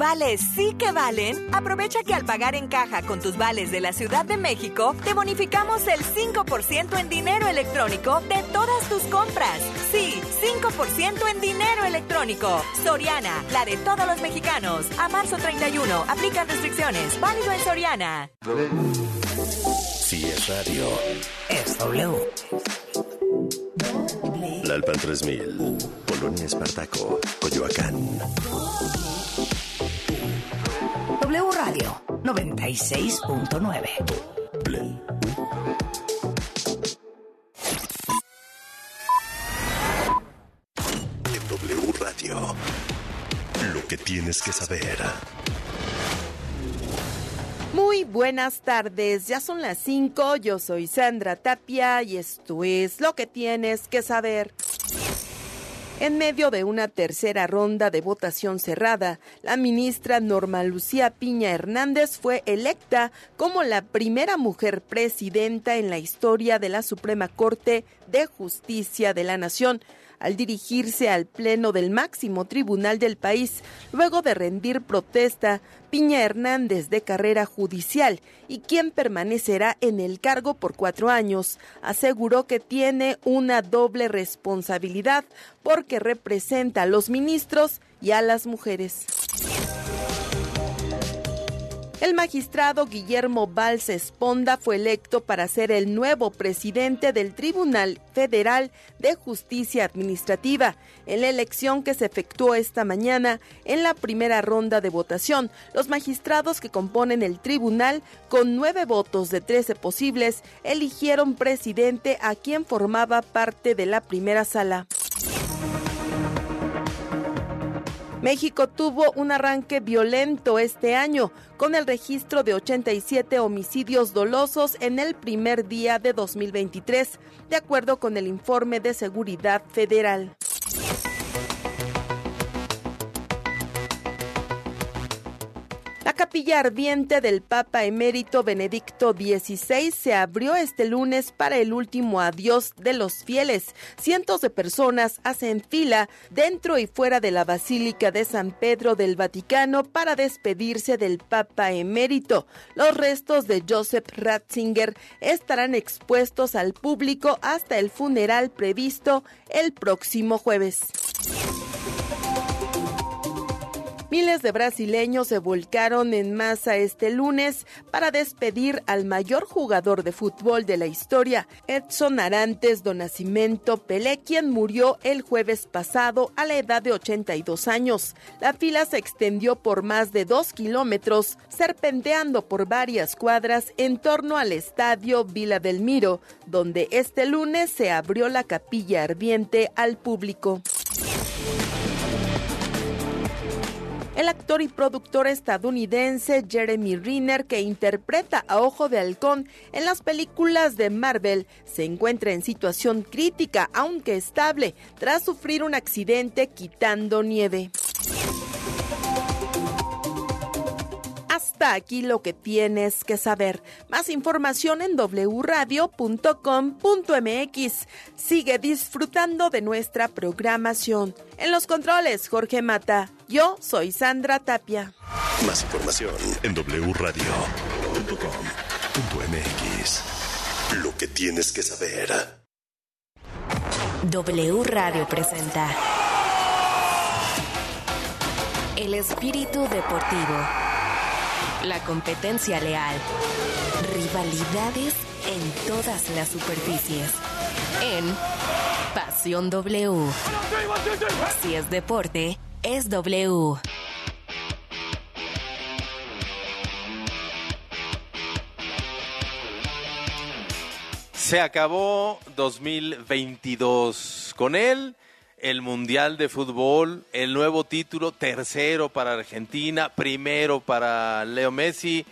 vales sí que valen, aprovecha que al pagar en caja con tus vales de la Ciudad de México, te bonificamos el 5% en dinero electrónico de todas tus compras. Sí, 5% en dinero electrónico. Soriana, la de todos los mexicanos. A marzo 31, aplican restricciones. Válido en Soriana. Si es radio, es W. La Alpan 3000, Polonia Espartaco, Coyoacán. W Radio 96.9. En W Radio, lo que tienes que saber. Muy buenas tardes, ya son las 5, yo soy Sandra Tapia y esto es lo que tienes que saber. En medio de una tercera ronda de votación cerrada, la ministra Norma Lucía Piña Hernández fue electa como la primera mujer presidenta en la historia de la Suprema Corte de Justicia de la Nación al dirigirse al Pleno del máximo tribunal del país, luego de rendir protesta, Piña Hernández de carrera judicial y quien permanecerá en el cargo por cuatro años, aseguró que tiene una doble responsabilidad porque representa a los ministros y a las mujeres. El magistrado Guillermo Valls Esponda fue electo para ser el nuevo presidente del Tribunal Federal de Justicia Administrativa. En la elección que se efectuó esta mañana, en la primera ronda de votación, los magistrados que componen el tribunal, con nueve votos de trece posibles, eligieron presidente a quien formaba parte de la primera sala. México tuvo un arranque violento este año, con el registro de 87 homicidios dolosos en el primer día de 2023, de acuerdo con el informe de Seguridad Federal. Capilla ardiente del Papa emérito Benedicto XVI se abrió este lunes para el último adiós de los fieles. Cientos de personas hacen fila dentro y fuera de la Basílica de San Pedro del Vaticano para despedirse del Papa emérito. Los restos de Joseph Ratzinger estarán expuestos al público hasta el funeral previsto el próximo jueves. Miles de brasileños se volcaron en masa este lunes para despedir al mayor jugador de fútbol de la historia, Edson Arantes do Nascimento Pelé, quien murió el jueves pasado a la edad de 82 años. La fila se extendió por más de dos kilómetros, serpenteando por varias cuadras en torno al estadio Vila del Miro, donde este lunes se abrió la capilla ardiente al público. El actor y productor estadounidense Jeremy Renner, que interpreta a Ojo de Halcón en las películas de Marvel, se encuentra en situación crítica, aunque estable, tras sufrir un accidente quitando nieve. Hasta aquí lo que tienes que saber. Más información en wradio.com.mx. Sigue disfrutando de nuestra programación. En los controles, Jorge Mata. Yo soy Sandra Tapia. Más información en wradio.com.mx. Lo que tienes que saber. W Radio presenta El espíritu deportivo. La competencia leal. Rivalidades en todas las superficies. En Pasión W. Si es deporte, es. Se acabó 2022. Con él, el Mundial de Fútbol, el nuevo título, tercero para Argentina, primero para Leo Messi.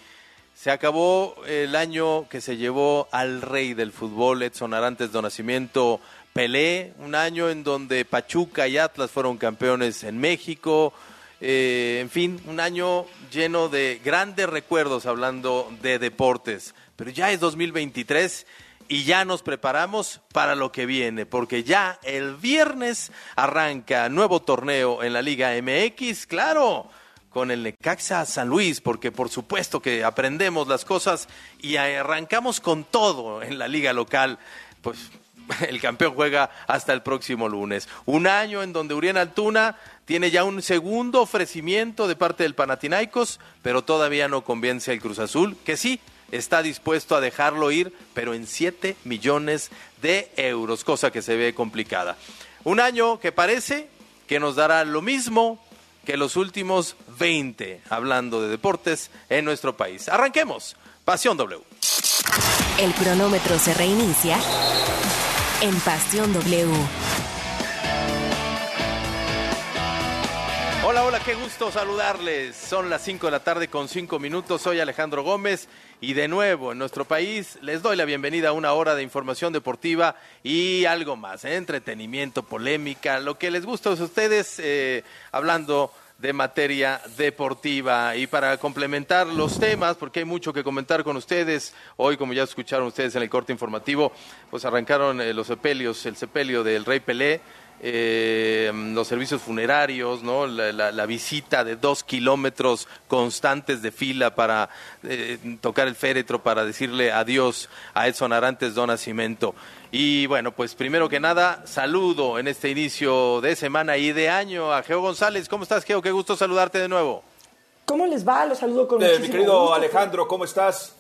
Se acabó el año que se llevó al rey del fútbol, Edson Arantes do Nacimiento Pelé, un año en donde Pachuca y Atlas fueron campeones en México. Eh, en fin, un año lleno de grandes recuerdos hablando de deportes. Pero ya es 2023 y ya nos preparamos para lo que viene, porque ya el viernes arranca nuevo torneo en la Liga MX, claro, con el Necaxa San Luis, porque por supuesto que aprendemos las cosas y arrancamos con todo en la liga local. Pues el campeón juega hasta el próximo lunes. Un año en donde Urián Altuna tiene ya un segundo ofrecimiento de parte del Panathinaikos, pero todavía no convence al Cruz Azul, que sí está dispuesto a dejarlo ir, pero en 7 millones de euros, cosa que se ve complicada. Un año que parece que nos dará lo mismo que los últimos 20, hablando de deportes en nuestro país. Arranquemos. Pasión W. El cronómetro se reinicia en Pasión W. Hola, hola, qué gusto saludarles. Son las 5 de la tarde con 5 minutos. Soy Alejandro Gómez y de nuevo en nuestro país les doy la bienvenida a una hora de información deportiva y algo más, ¿eh? entretenimiento, polémica, lo que les gusta a ustedes, eh, hablando de materia deportiva. Y para complementar los temas, porque hay mucho que comentar con ustedes, hoy como ya escucharon ustedes en el corte informativo, pues arrancaron eh, los sepelios, el sepelio del Rey Pelé, eh, los servicios funerarios, ¿no? La, visita de dos kilómetros constantes de fila para eh, tocar el féretro, para decirle adiós a Edson Arantes Don Nacimiento. Y bueno, pues primero que nada, saludo en este inicio de semana y de año a Geo González. ¿Cómo estás, Geo? Qué gusto saludarte de nuevo. ¿Cómo les va? Los saludo con eh, Mi querido Alejandro, ¿cómo estás?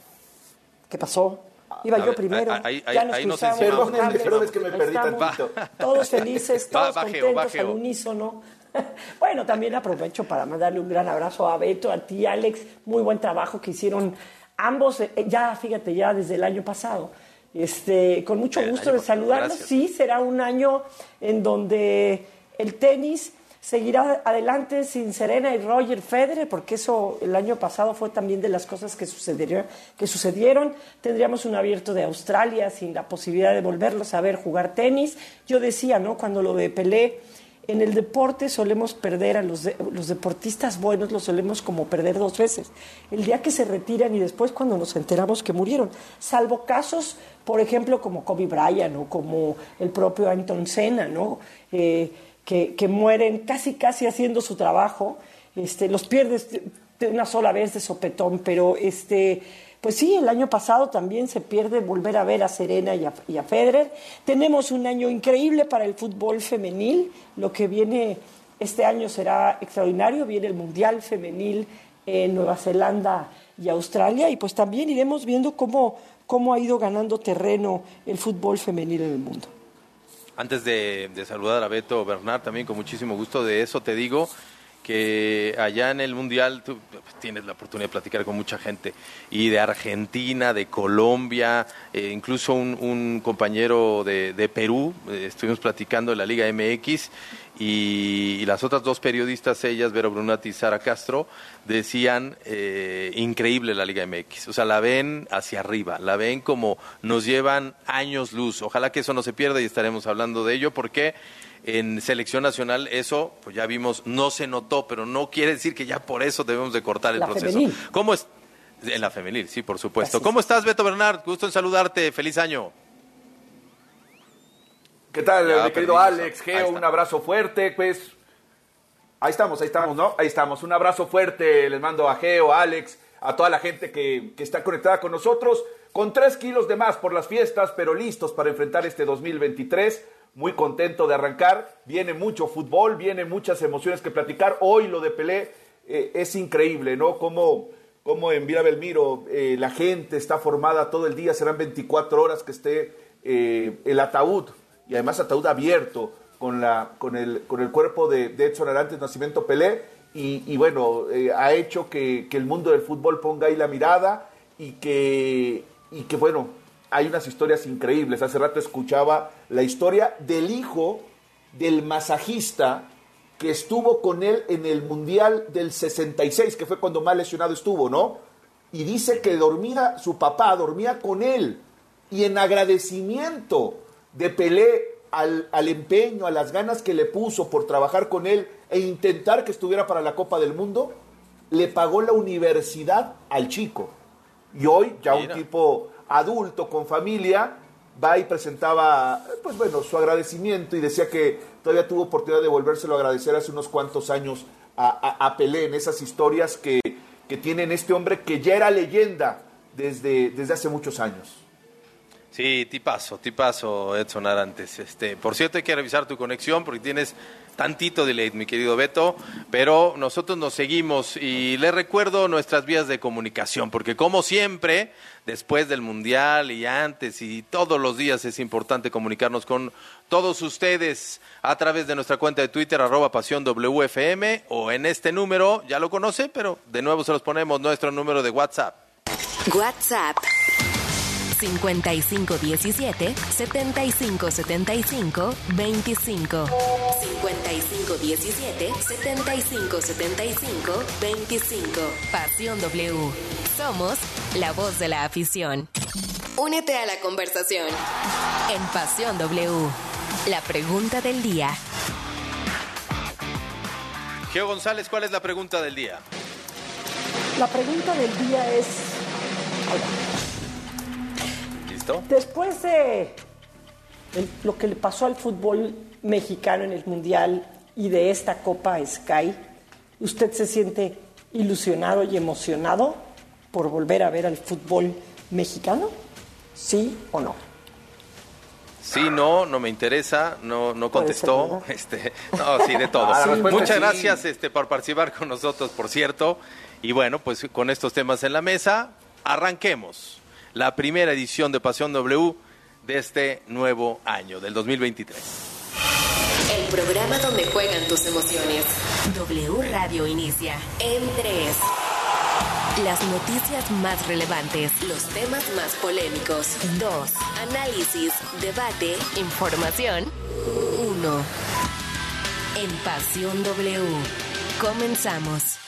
¿Qué pasó? Iba yo primero. ya nos cruzamos. Perdón, es que me perdí tantito. Todos felices, todos contentos al unísono. Bueno, también aprovecho para mandarle un gran abrazo a Beto, a ti, Alex. Muy buen trabajo que hicieron ambos, eh, ya fíjate, ya desde el año pasado. Este, con mucho gusto de saludarlos. Sí, será un año en donde el tenis seguirá adelante sin Serena y Roger Federer, porque eso el año pasado fue también de las cosas que sucedieron. Que sucedieron. Tendríamos un abierto de Australia sin la posibilidad de volverlos a ver jugar tenis. Yo decía, ¿no? Cuando lo de Pelé, en el deporte solemos perder a los, los deportistas buenos, los solemos como perder dos veces. El día que se retiran y después cuando nos enteramos que murieron. Salvo casos, por ejemplo, como Kobe Bryant o como el propio Anton Senna, ¿no? Eh, que, mueren casi casi haciendo su trabajo, este, los pierdes de una sola vez de sopetón, pero este, pues sí, el año pasado también se pierde volver a ver a Serena y a, y a Federer. Tenemos un año increíble para el fútbol femenil, lo que viene este año será extraordinario, viene el Mundial Femenil en Nueva Zelanda y Australia, y pues también iremos viendo cómo, cómo ha ido ganando terreno el fútbol femenil en el mundo. Antes de, saludar a Beto Bernard, también con muchísimo gusto de eso te digo que allá en el Mundial tú tienes la oportunidad de platicar con mucha gente, y de Argentina, de Colombia, eh, incluso un, compañero de, Perú, eh, estuvimos platicando de la Liga MX, y, las otras dos periodistas, ellas, Vero Brunati y Sara Castro, decían eh, increíble la Liga MX. O sea, la ven hacia arriba, la ven como nos llevan años luz. Ojalá que eso no se pierda y estaremos hablando de ello porque en selección nacional eso, pues ya vimos, no se notó, pero no quiere decir que ya por eso debemos de cortar el proceso. ¿Cómo es? En la femenil, sí, por supuesto. ¿Cómo estás, Beto Bernard? Gusto en saludarte. Feliz año. ¿Qué tal, mi querido Alex? Geo, un abrazo fuerte, pues. Ahí estamos, ahí estamos, ¿no? Ahí estamos. Un abrazo fuerte, les mando a Geo, a Alex, a toda la gente que, que está conectada con nosotros, con tres kilos de más por las fiestas, pero listos para enfrentar este 2023. Muy contento de arrancar. Viene mucho fútbol, viene muchas emociones que platicar. Hoy lo de Pelé eh, es increíble, ¿no? Como, como en Vila Belmiro eh, la gente está formada todo el día, serán 24 horas que esté eh, el ataúd y además ataúd abierto con, la, con, el, con el cuerpo de, Edson Arantes Nacimiento Pelé y, bueno, eh, ha hecho que, el mundo del fútbol ponga ahí la mirada y que, y que bueno, hay unas historias increíbles. Hace rato escuchaba la historia del hijo del masajista que estuvo con él en el Mundial del 66, que fue cuando más lesionado estuvo, ¿no? Y dice que dormía, su papá dormía con él y en agradecimiento de Pelé al, al, empeño, a las ganas que le puso por trabajar con él e intentar que estuviera para la Copa del Mundo, le pagó la universidad al chico. Y hoy, ya un tipo adulto, con familia, va y presentaba, pues bueno, su agradecimiento y decía que todavía tuvo oportunidad de volvérselo a agradecer hace unos cuantos años a, Pelé, en esas historias que, que tienen este hombre que ya era leyenda desde, desde hace muchos años. Sí, tipazo, tipazo Edson Arantes. Este, por cierto, hay que revisar tu conexión porque tienes tantito delay, mi querido Beto, pero nosotros nos seguimos y les recuerdo nuestras vías de comunicación, porque como siempre, después del Mundial y antes y todos los días es importante comunicarnos con todos ustedes a través de nuestra cuenta de Twitter, arroba pasión WFM, o en este número, ya lo conoce, pero de nuevo se los ponemos, nuestro número de WhatsApp. WhatsApp 5517 7575 25 5517 7575 25 Pasión W. Somos la voz de la afición. Únete a la conversación en Pasión W. La pregunta del día. Geo González, ¿cuál es la pregunta del día? La pregunta del día es Después de lo que le pasó al fútbol mexicano en el Mundial y de esta Copa Sky, ¿usted se siente ilusionado y emocionado por volver a ver al fútbol mexicano? ¿Sí o no? Sí, no, no me interesa, no, no contestó. este, no, sí, de todo. Ah, Muchas gracias este, por participar con nosotros, por cierto. Y bueno, pues con estos temas en la mesa, arranquemos la primera edición de Pasión W de este nuevo año, del 2023. El programa donde juegan tus emociones. W Radio inicia en 3. Las noticias más relevantes, los temas más polémicos. 2. Análisis, debate, información. 1. En Pasión W. Comenzamos.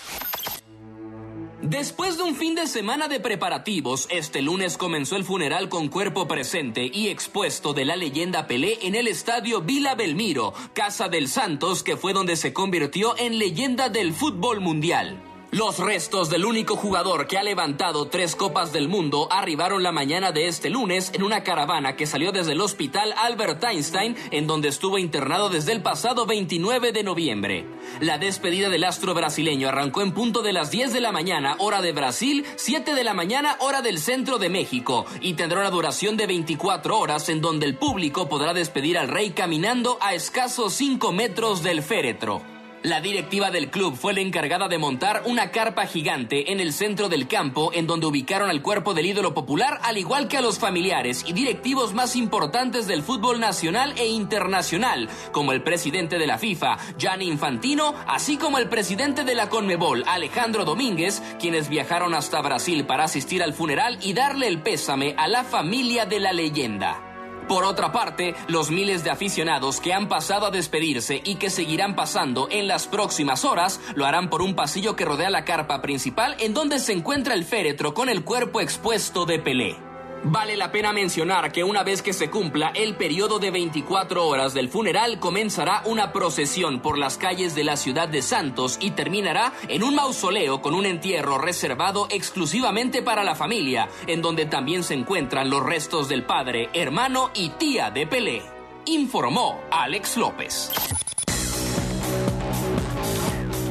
Después de un fin de semana de preparativos, este lunes comenzó el funeral con cuerpo presente y expuesto de la leyenda Pelé en el estadio Vila Belmiro, Casa del Santos, que fue donde se convirtió en leyenda del fútbol mundial. Los restos del único jugador que ha levantado tres copas del mundo arribaron la mañana de este lunes en una caravana que salió desde el hospital Albert Einstein, en donde estuvo internado desde el pasado 29 de noviembre. La despedida del astro brasileño arrancó en punto de las 10 de la mañana, hora de Brasil, 7 de la mañana, hora del centro de México, y tendrá una duración de 24 horas en donde el público podrá despedir al rey caminando a escasos 5 metros del féretro. La directiva del club fue la encargada de montar una carpa gigante en el centro del campo en donde ubicaron al cuerpo del ídolo popular al igual que a los familiares y directivos más importantes del fútbol nacional e internacional, como el presidente de la FIFA, Gianni Infantino, así como el presidente de la Conmebol, Alejandro Domínguez, quienes viajaron hasta Brasil para asistir al funeral y darle el pésame a la familia de la leyenda. Por otra parte, los miles de aficionados que han pasado a despedirse y que seguirán pasando en las próximas horas lo harán por un pasillo que rodea la carpa principal en donde se encuentra el féretro con el cuerpo expuesto de Pelé. Vale la pena mencionar que una vez que se cumpla el periodo de 24 horas del funeral, comenzará una procesión por las calles de la ciudad de Santos y terminará en un mausoleo con un entierro reservado exclusivamente para la familia, en donde también se encuentran los restos del padre, hermano y tía de Pelé. Informó Alex López.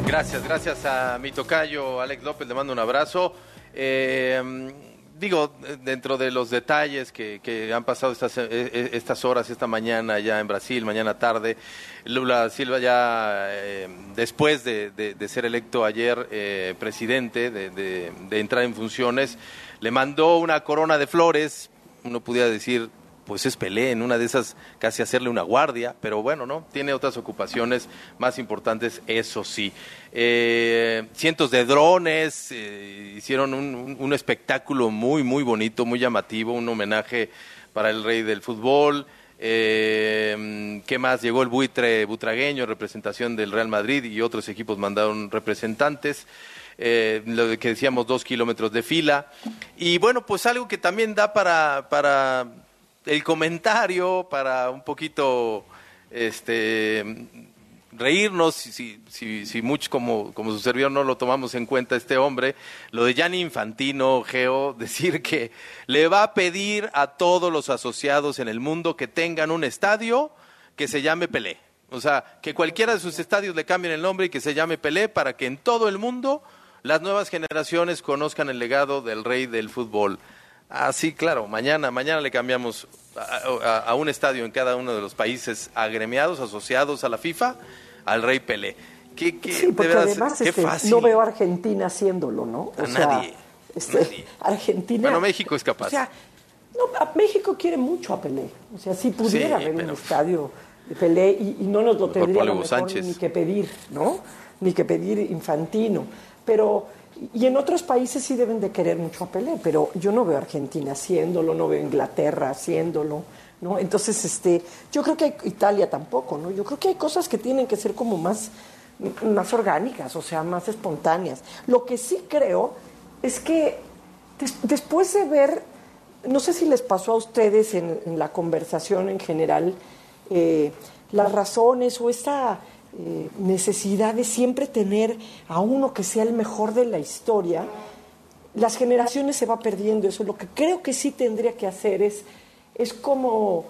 Gracias, gracias a mi tocayo Alex López, le mando un abrazo. Eh, digo, dentro de los detalles que, han pasado estas, eh, eh, estas horas, esta mañana ya en Brasil, mañana tarde, Lula Silva ya eh, después de, ser electo ayer presidente, de, de, entrar en funciones, le mandó una corona de flores, uno pudiera decir pues es Pelé, en una de esas casi hacerle una guardia, pero bueno, ¿no? Tiene otras ocupaciones más importantes, eso sí. Eh, cientos de drones, eh, hicieron un, espectáculo muy, muy bonito, muy llamativo, un homenaje para el rey del fútbol. Eh, ¿Qué más? Llegó el buitre butragueño, representación del Real Madrid y otros equipos mandaron representantes. lo que decíamos, dos kilómetros de fila. Y bueno, pues algo que también da para el comentario para un poquito este reírnos, si, si, si mucho como, como su servidor no lo tomamos en cuenta este hombre, lo de Gianni Infantino, Geo, decir que le va a pedir a todos los asociados en el mundo que tengan un estadio que se llame Pelé. O sea, que cualquiera de sus estadios le cambien el nombre y que se llame Pelé para que en todo el mundo las nuevas generaciones conozcan el legado del rey del fútbol. Ah, sí, claro, mañana, mañana le cambiamos a, un estadio en cada uno de los países agremiados, asociados a la FIFA, al rey Pelé. ¿Qué, qué, sí, porque además este, no veo a Argentina haciéndolo, ¿no? O nadie, este, Argentina. Bueno, México es capaz. O sea, México quiere mucho a Pelé. O sea, si pudiera haber un estadio de Pelé y, no nos lo tendría ni que pedir, ¿no? Ni que pedir Infantino. Pero, y en otros países sí deben de querer mucho a Pelé, pero yo no veo Argentina haciéndolo, no veo Inglaterra haciéndolo, ¿no? Entonces, este, yo creo que Italia tampoco, ¿no? Yo creo que hay cosas que tienen que ser como más, más orgánicas, o sea, más espontáneas. Lo que sí creo es que después de ver no sé si les pasó a ustedes en, la conversación en general eh, las razones o esta eh, necesidad de siempre tener a uno que sea el mejor de la historia, las generaciones se va perdiendo eso. Lo que creo que sí tendría que hacer es, es como,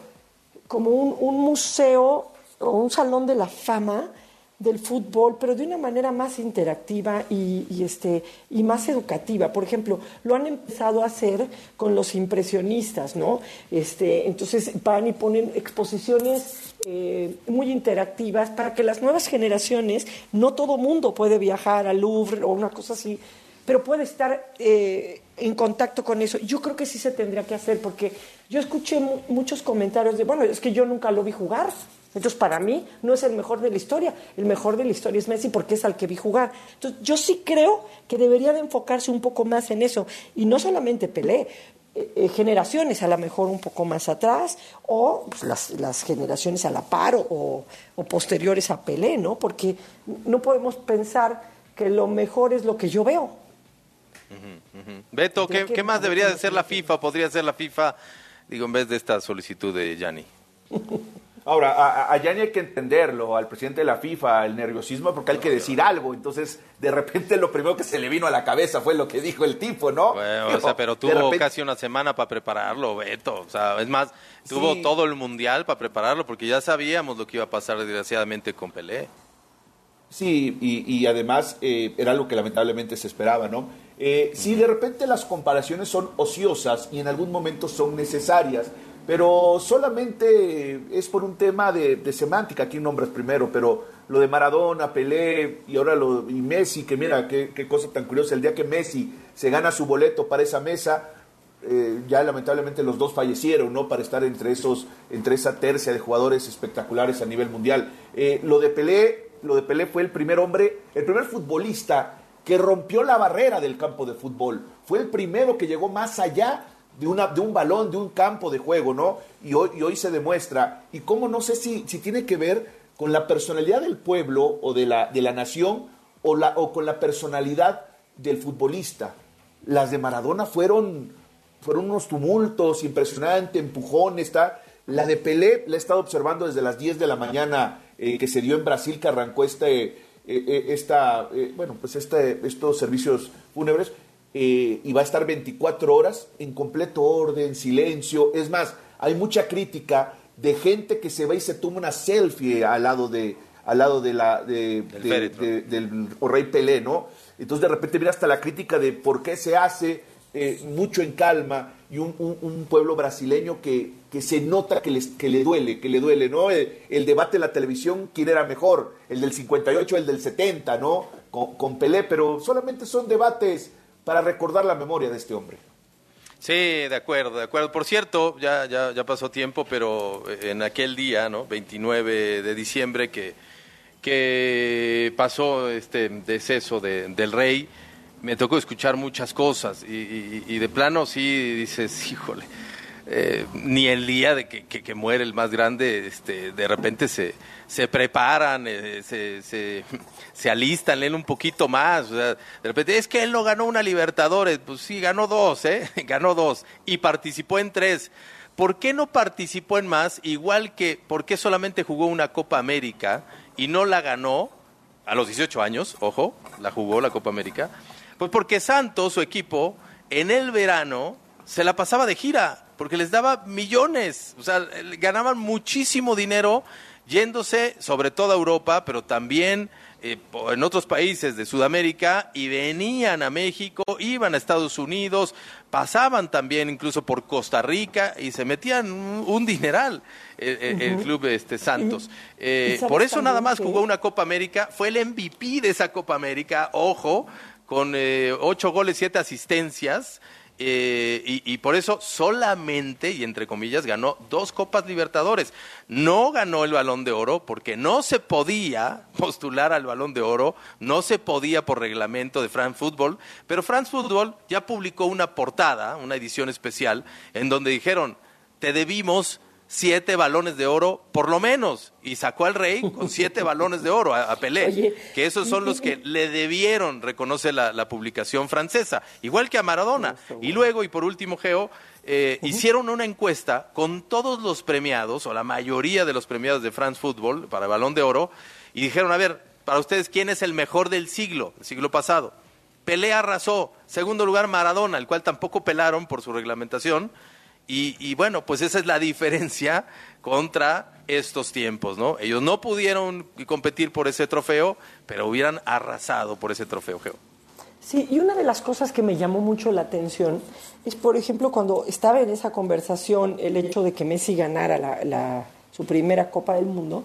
como un museo o un salón de la fama del fútbol, pero de una manera más interactiva y, este, y más educativa. Por ejemplo, lo han empezado a hacer con los impresionistas, ¿no? Este, entonces van y ponen exposiciones eh, muy interactivas para que las nuevas generaciones, no todo mundo puede viajar al Louvre o una cosa así, pero puede estar eh, en contacto con eso. Yo creo que sí se tendría que hacer, porque yo escuché muchos comentarios de, bueno, es que yo nunca lo vi jugar. Entonces, para mí no es el mejor de la historia. El mejor de la historia es Messi porque es al que vi jugar. Entonces, yo sí creo que debería de enfocarse un poco más en eso. Y no solamente Pelé, eh, eh, generaciones a lo mejor un poco más atrás o pues, las, generaciones a la par o, posteriores a Pelé, ¿no? Porque no podemos pensar que lo mejor es lo que yo veo. Beto, ¿qué, ¿qué, más debería de ser la FIFA? ¿Podría ser la FIFA, digo, en vez de esta solicitud de Yanni? Ahora, a, Yanni hay que entenderlo, al presidente de la FIFA, el nerviosismo, porque hay que decir algo. Entonces, de repente, lo primero que se le vino a la cabeza fue lo que dijo el tipo, ¿no? o sea, pero tuvo casi una semana para prepararlo, Beto. O sea, es más, tuvo todo el mundial para prepararlo, porque ya sabíamos lo que iba a pasar, desgraciadamente, con Pelé. Sí, y, además eh, era algo que lamentablemente se esperaba, ¿no? Eh, si de repente las comparaciones son ociosas y en algún momento son necesarias, pero solamente es por un tema de, semántica, aquí nombres primero, pero lo de Maradona, Pelé y ahora lo y Messi, que mira, qué, cosa tan curiosa, el día que Messi se gana su boleto para esa mesa, eh, ya lamentablemente los dos fallecieron, ¿no? Para estar entre esos, entre esa tercia de jugadores espectaculares a nivel mundial. Eh, lo de Pelé, lo de Pelé fue el primer hombre, el primer futbolista que rompió la barrera del campo de fútbol. Fue el primero que llegó más allá de, una, de un balón, de un campo de juego, ¿no? Y hoy, hoy se demuestra. Y cómo no sé si, si tiene que ver con la personalidad del pueblo o de la, de la nación o, la, o con la personalidad del futbolista. Las de Maradona fueron, fueron unos tumultos impresionantes, empujones, está. La de Pelé la he estado observando desde las 10 de la mañana eh, que se dio en Brasil, que arrancó este, eh, eh, esta, bueno, pues este, estos servicios fúnebres eh, y va a estar 24 horas en completo orden, silencio. Es más, hay mucha crítica de gente que se va y se toma una selfie al lado de al lado de la de, del rey Pelé, ¿no? Entonces de repente mira hasta la crítica de por qué se hace eh, mucho en calma y un, un, pueblo brasileño que, que se nota que, les, que le duele, que le duele, ¿no? El, el, debate de la televisión, ¿quién era mejor? El del 58, el del 70, ¿no? Con, con Pelé, pero solamente son debates para recordar la memoria de este hombre. Sí, de acuerdo, de acuerdo. Por cierto, ya, ya, ya pasó tiempo, pero en aquel día, ¿no? 29 de diciembre, que, que pasó este deceso del rey, me tocó escuchar muchas cosas y, y de plano sí dices, híjole, eh, ni el día de que, muere el más grande, este, de repente se, se preparan, eh, se, se, alistan, leen un poquito más. de repente, es que él no ganó una Libertadores. Pues sí, ganó dos, ¿eh? Ganó dos. Y participó en tres. ¿Por qué no participó en más? Igual que, ¿por qué solamente jugó una Copa América y no la ganó? A los 18 años, ojo, la jugó la Copa América. Pues porque Santos, su equipo, en el verano se la pasaba de gira porque les daba millones, o sea, ganaban muchísimo dinero yéndose sobre toda Europa, pero también eh, en otros países de Sudamérica y venían a México, iban a Estados Unidos, pasaban también incluso por Costa Rica y se metían un, dineral eh, eh, el club este Santos. por eso nada más jugó una Copa América, fue el MVP de esa Copa América, ojo, con ocho goles, siete asistencias. Eh, y, por eso solamente, y entre comillas, ganó dos Copas Libertadores. No ganó el balón de oro porque no se podía postular al balón de oro, no se podía por reglamento de France Football, pero France Football ya publicó una portada, una edición especial, en donde dijeron, te debimos siete balones de oro, por lo menos, y sacó al rey con siete balones de oro a, Pelé, que esos son los que le debieron, reconoce la, publicación francesa, igual que a Maradona. Y luego, y por último, Geo, eh, hicieron una encuesta con todos los premiados, o la mayoría de los premiados de France Football para el balón de oro, y dijeron, a ver, para ustedes, ¿quién es el mejor del siglo, el siglo pasado? Pelé arrasó, segundo lugar Maradona, el cual tampoco pelaron por su reglamentación, y, bueno, pues esa es la diferencia contra estos tiempos, ¿no? Ellos no pudieron competir por ese trofeo, pero hubieran arrasado por ese trofeo, Geo. Sí, y una de las cosas que me llamó mucho la atención es, por ejemplo, cuando estaba en esa conversación el hecho de que Messi ganara su primera Copa del Mundo,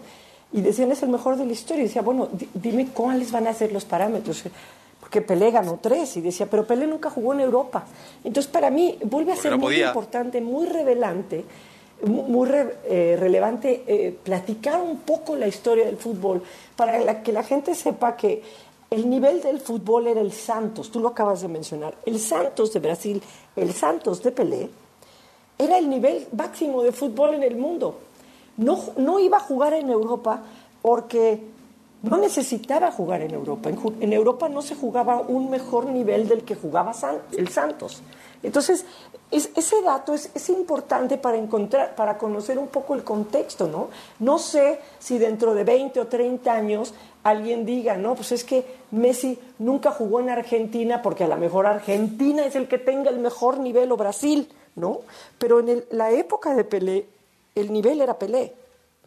y decían es el mejor de la historia, y decía, bueno, dime cuáles van a ser los parámetros porque Pelé ganó tres y decía, pero Pelé nunca jugó en Europa. Entonces, para mí, vuelve a ser muy importante, muy revelante, muy eh, relevante eh, platicar un poco la historia del fútbol para que la gente sepa que el nivel del fútbol era el Santos, tú lo acabas de mencionar, el Santos de Brasil, el Santos de Pelé, era el nivel máximo de fútbol en el mundo. No, no iba a jugar en Europa porque no necesitaba jugar en Europa. En, Europa no se jugaba un mejor nivel del que jugaba el Santos. Entonces, ese dato es, importante para encontrar, para conocer un poco el contexto, ¿no? No sé si dentro de 20 o 30 años alguien diga, no, pues es que Messi nunca jugó en Argentina porque a lo mejor Argentina es el que tenga el mejor nivel o Brasil, ¿no? Pero en la época de Pelé, el nivel era Pelé.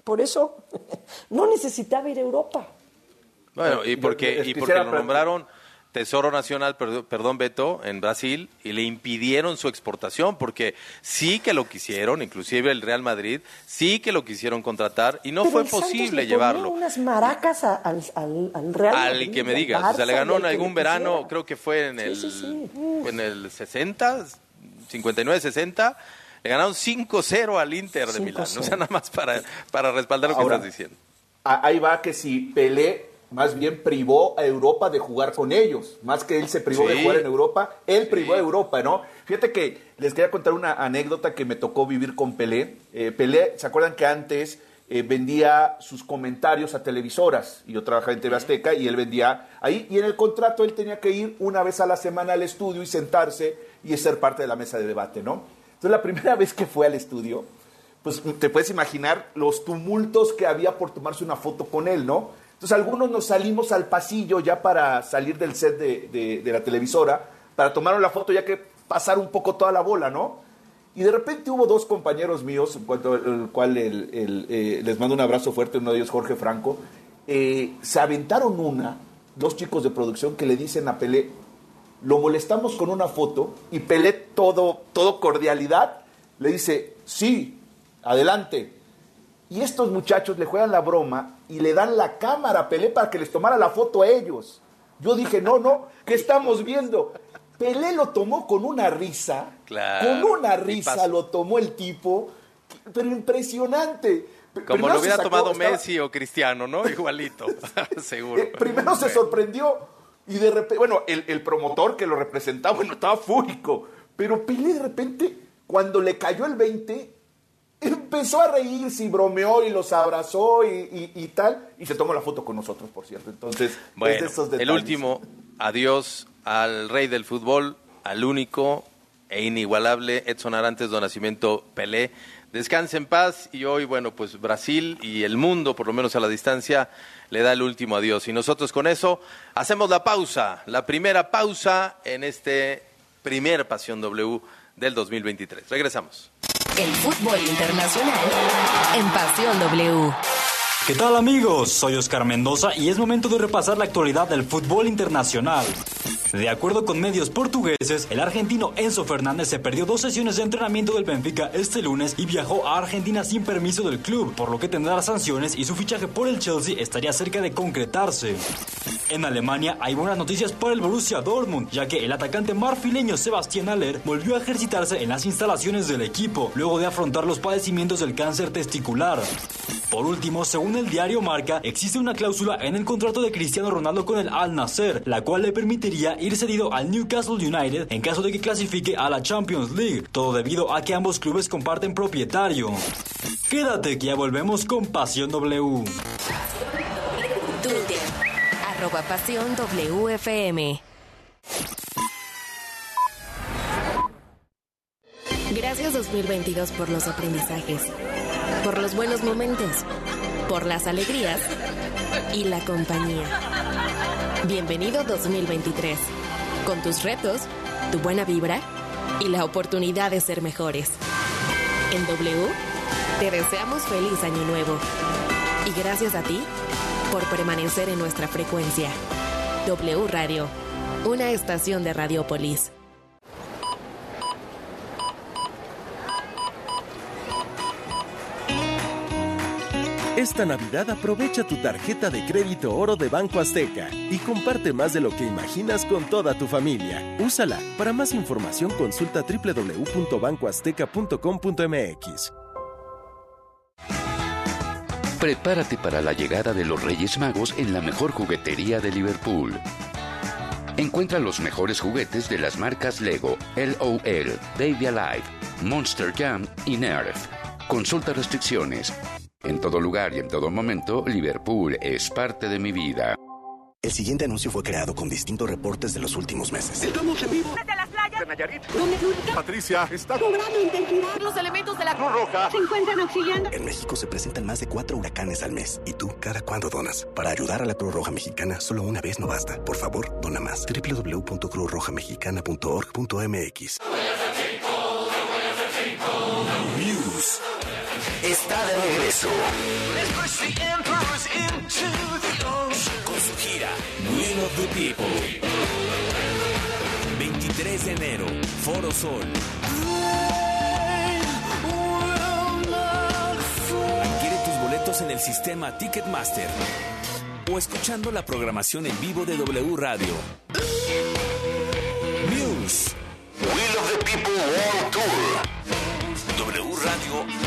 Por eso no necesitaba ir a Europa. Bueno, y porque, y porque lo nombraron Tesoro Nacional, perdón, Beto, en Brasil, y le impidieron su exportación, porque sí que lo quisieron, inclusive el Real Madrid, sí que lo quisieron contratar, y no fue posible le llevarlo. unas maracas al, al, Real Madrid. Al que me digas, o sea, le ganó en algún verano, creo que fue en el, en el 60, 59, 60, le ganaron 5-0 al Inter de Milán, o sea, nada más para, para respaldar lo que estás diciendo. Ahí va que si Pelé más bien privó a Europa de jugar con ellos, más que él se privó de jugar en Europa, él privó a Europa, ¿no? Fíjate que les quería contar una anécdota que me tocó vivir con Pelé. Eh, Pelé, ¿se acuerdan que antes eh, vendía sus comentarios a televisoras? Y yo trabajaba en TV Azteca y él vendía ahí, y en el contrato él tenía que ir una vez a la semana al estudio y sentarse y ser parte de la mesa de debate, ¿no? Entonces la primera vez que fue al estudio, pues te puedes imaginar los tumultos que había por tomarse una foto con él, ¿no? Entonces algunos nos salimos al pasillo ya para salir del set de, la televisora, para tomar la foto ya que pasar un poco toda la bola, ¿no? Y de repente hubo dos compañeros míos, en cuanto el cual eh, les mando un abrazo fuerte, uno de ellos Jorge Franco, eh, se aventaron una, dos chicos de producción que le dicen a Pelé, lo molestamos con una foto y Pelé todo, todo cordialidad, le dice, sí, adelante. Y estos muchachos le juegan la broma y le dan la cámara a Pelé para que les tomara la foto a ellos. Yo dije, no, no, ¿qué estamos viendo? Pelé lo tomó con una risa, con una risa lo tomó el tipo, pero impresionante. Como lo hubiera tomado Messi o Cristiano, ¿no? Igualito, seguro. Eh, primero se sorprendió y de repente, bueno, el, el promotor que lo representaba, bueno, estaba fúrico, pero Pelé de repente, cuando le cayó el 20, empezó a reírse y bromeó y los abrazó y, tal, y se tomó la foto con nosotros, por cierto. Entonces, bueno, el último adiós al rey del fútbol, al único e inigualable Edson Arantes do Nacimiento Pelé. Descanse en paz y hoy, bueno, pues Brasil y el mundo, por lo menos a la distancia, le da el último adiós. Y nosotros con eso hacemos la pausa, la primera pausa en este primer Pasión W del 2023. Regresamos el fútbol internacional en Pasión W. ¿Qué tal amigos? Soy Oscar Mendoza y es momento de repasar la actualidad del fútbol internacional. De acuerdo con medios portugueses, el argentino Enzo Fernández se perdió dos sesiones de entrenamiento del Benfica este lunes y viajó a Argentina sin permiso del club, por lo que tendrá sanciones y su fichaje por el Chelsea estaría cerca de concretarse. En Alemania hay buenas noticias para el Borussia Dortmund, ya que el atacante marfileño Sebastián Aller volvió a ejercitarse en las instalaciones del equipo, luego de afrontar los padecimientos del cáncer testicular. Por último, según el diario Marca, existe una cláusula en el contrato de Cristiano Ronaldo con el Al Nasser, la cual le permitiría ir cedido al Newcastle United en caso de que clasifique a la Champions League, todo debido a que ambos clubes comparten propietario. Quédate que ya volvemos con Pasión W. Arroba Pasión WFM. Gracias 2022 por los aprendizajes por los buenos momentos, por las alegrías y la compañía. Bienvenido 2023, con tus retos, tu buena vibra y la oportunidad de ser mejores. En W, te deseamos feliz año nuevo. Y gracias a ti por permanecer en nuestra frecuencia. W Radio, una estación de Radiopolis. Esta Navidad aprovecha tu tarjeta de crédito oro de Banco Azteca y comparte más de lo que imaginas con toda tu familia. Úsala. Para más información consulta www.bancoazteca.com.mx. Prepárate para la llegada de los Reyes Magos en la mejor juguetería de Liverpool. Encuentra los mejores juguetes de las marcas Lego, LOL, Baby Alive, Monster Jam y Nerf. Consulta restricciones. En todo lugar y en todo momento, Liverpool es parte de mi vida. El siguiente anuncio fue creado con distintos reportes de los últimos meses. Estamos en vivo desde las playas de Nayarit. Donde Patricia está cobrando intensidad. Los elementos de la Cruz Roja se encuentran auxiliando. En México se presentan más de cuatro huracanes al mes. ¿Y tú, cada cuándo donas? Para ayudar a la Cruz Roja Mexicana, solo una vez no basta. Por favor, dona más. www.cruzrojamexicana.org.mx está de regreso. Con su gira Will of the People. 23 de enero, Foro Sol. Adquiere tus boletos en el sistema Ticketmaster o escuchando la programación en vivo de W Radio. Muse. Will of the People World Tour. W Radio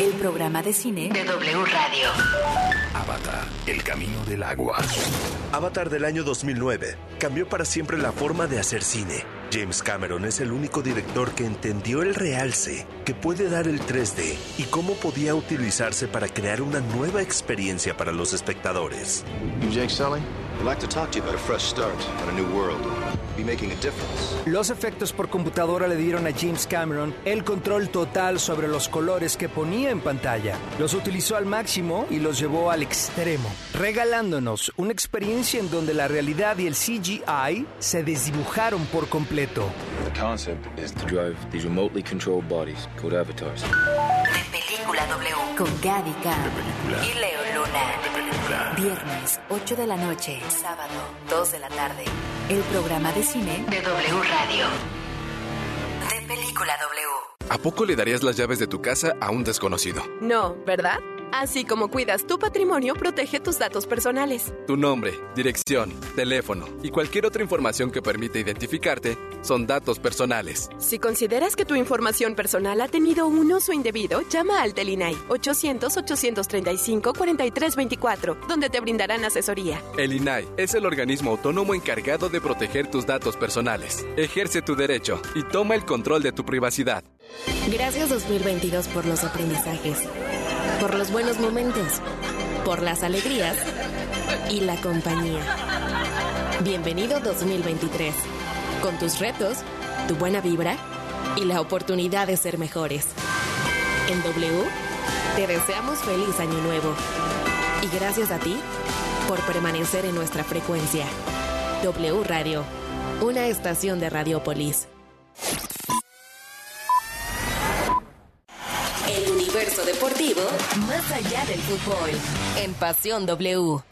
El programa de cine de W Radio. Avatar, el camino del agua. Avatar del año 2009 cambió para siempre la forma de hacer cine. James Cameron es el único director que entendió el realce que puede dar el 3D y cómo podía utilizarse para crear una nueva experiencia para los espectadores. Jake Sully? I'd like to talk to you about a fresh start on a new world. Be making a difference. Los efectos por computadora le dieron a James Cameron el control total sobre los colores que ponía en pantalla. Los utilizó al máximo y los llevó al extremo, regalándonos una experiencia en donde la realidad y el CGI se desdibujaron por completo. The concept is to drive these remotely controlled bodies called avatars. De película W con Gaby Khan y Leo Luna. Viernes, 8 de la noche. Sábado, 2 de la tarde. El programa de cine de W Radio. De película W. ¿A poco le darías las llaves de tu casa a un desconocido? No, ¿verdad? Así como cuidas tu patrimonio, protege tus datos personales. Tu nombre, dirección, teléfono y cualquier otra información que permita identificarte son datos personales. Si consideras que tu información personal ha tenido un uso indebido, llama al Telinai 800-835-4324, donde te brindarán asesoría. El INAI es el organismo autónomo encargado de proteger tus datos personales. Ejerce tu derecho y toma el control de tu privacidad. Gracias 2022 por los aprendizajes por los buenos momentos, por las alegrías y la compañía. Bienvenido 2023, con tus retos, tu buena vibra y la oportunidad de ser mejores. En W, te deseamos feliz año nuevo. Y gracias a ti por permanecer en nuestra frecuencia. W Radio, una estación de Radiopolis. Deportivo más allá del fútbol. En Pasión W.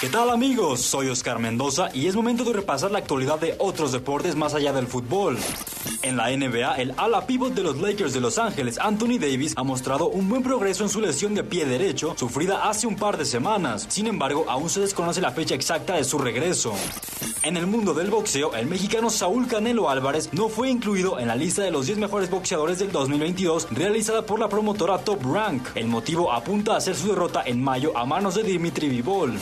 ¿Qué tal amigos? Soy Oscar Mendoza y es momento de repasar la actualidad de otros deportes más allá del fútbol. En la NBA, el ala pivot de los Lakers de Los Ángeles, Anthony Davis, ha mostrado un buen progreso en su lesión de pie derecho, sufrida hace un par de semanas. Sin embargo, aún se desconoce la fecha exacta de su regreso. En el mundo del boxeo, el mexicano Saúl Canelo Álvarez no fue incluido en la lista de los 10 mejores boxeadores del 2022 realizada por la promotora Top Rank. El motivo apunta a ser su derrota en mayo a manos de Dimitri Vivol.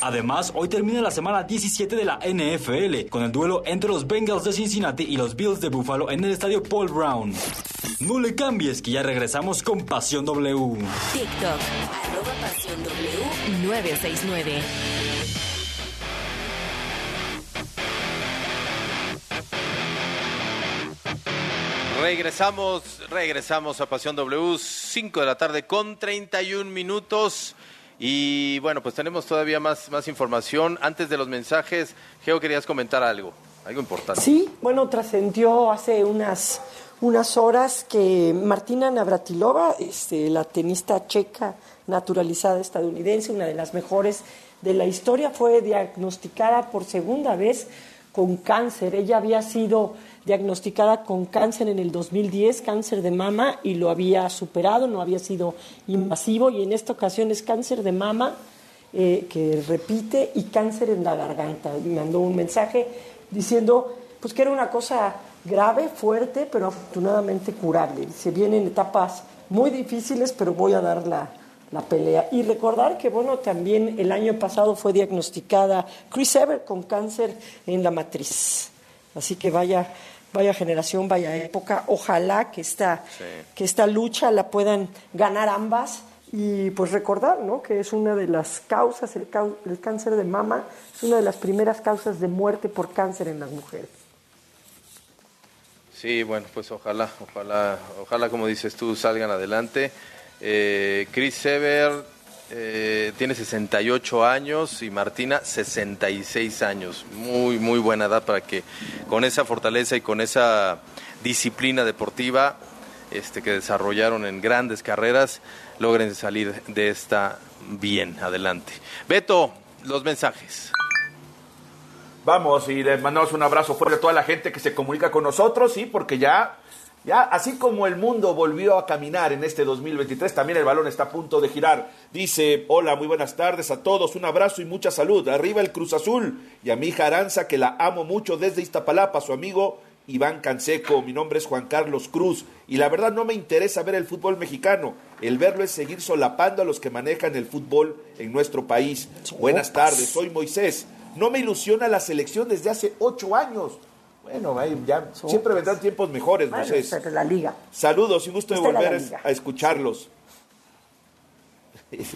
Además, hoy termina la semana 17 de la NFL con el duelo entre los Bengals de Cincinnati y los Bills de Buffalo en el estadio Paul Brown. No le cambies que ya regresamos con Pasión W. TikTok, arroba Pasión W 969. Regresamos, regresamos a Pasión W, 5 de la tarde con 31 minutos. Y bueno, pues tenemos todavía más, más información. Antes de los mensajes, Geo, querías comentar algo, algo importante. Sí, bueno, trascendió hace unas, unas horas que Martina Navratilova, este, la tenista checa naturalizada estadounidense, una de las mejores de la historia, fue diagnosticada por segunda vez con cáncer. Ella había sido diagnosticada con cáncer en el 2010, cáncer de mama, y lo había superado, no había sido invasivo, y en esta ocasión es cáncer de mama eh, que repite y cáncer en la garganta. Me mandó un mensaje diciendo pues que era una cosa grave, fuerte, pero afortunadamente curable. Se vienen etapas muy difíciles, pero voy a dar la, la pelea. Y recordar que, bueno, también el año pasado fue diagnosticada Chris Ever con cáncer en la matriz. Así que vaya, vaya generación, vaya época. Ojalá que esta, que esta lucha la puedan ganar ambas y pues recordar ¿no? que es una de las causas, el, el, cáncer de mama, es una de las primeras causas de muerte por cáncer en las mujeres. Sí, bueno, pues ojalá, ojalá, ojalá como dices tú salgan adelante. Eh, Chris Sever eh, tiene 68 años y Martina 66 años. Muy, muy buena edad para que con esa fortaleza y con esa disciplina deportiva este, que desarrollaron en grandes carreras logren salir de esta bien adelante. Beto, los mensajes. Vamos y les mandamos un abrazo fuerte a toda la gente que se comunica con nosotros, sí, porque ya ya, así como el mundo volvió a caminar en este 2023, también el balón está a punto de girar. Dice, hola, muy buenas tardes a todos, un abrazo y mucha salud. Arriba el Cruz Azul y a mi hija Aranza, que la amo mucho desde Iztapalapa, su amigo Iván Canseco. Mi nombre es Juan Carlos Cruz y la verdad no me interesa ver el fútbol mexicano. El verlo es seguir solapando a los que manejan el fútbol en nuestro país. Buenas tardes, soy Moisés. No me ilusiona la selección desde hace ocho años. Bueno, ya siempre vendrán tiempos mejores, bueno, la liga. Saludos y gusto de volver a escucharlos.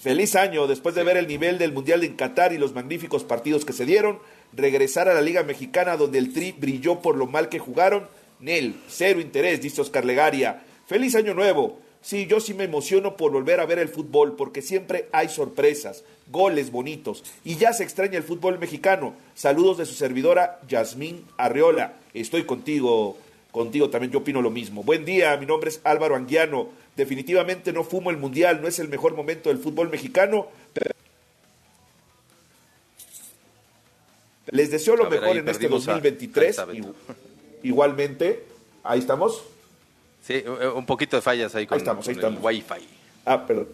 Feliz año, después de ver el nivel del Mundial en Qatar y los magníficos partidos que se dieron, regresar a la Liga Mexicana donde el Tri brilló por lo mal que jugaron. Nel, cero interés, dice Oscar Legaria. Feliz año nuevo. Sí, yo sí me emociono por volver a ver el fútbol porque siempre hay sorpresas, goles bonitos y ya se extraña el fútbol mexicano. Saludos de su servidora Yasmín Arreola. Estoy contigo, contigo también, yo opino lo mismo. Buen día, mi nombre es Álvaro Anguiano. Definitivamente no fumo el mundial, no es el mejor momento del fútbol mexicano. Les deseo lo mejor en este 2023. Igualmente, ahí estamos. Sí, un poquito de fallas ahí con, ahí estamos, ahí estamos. el Wi-Fi. Ah, perdón.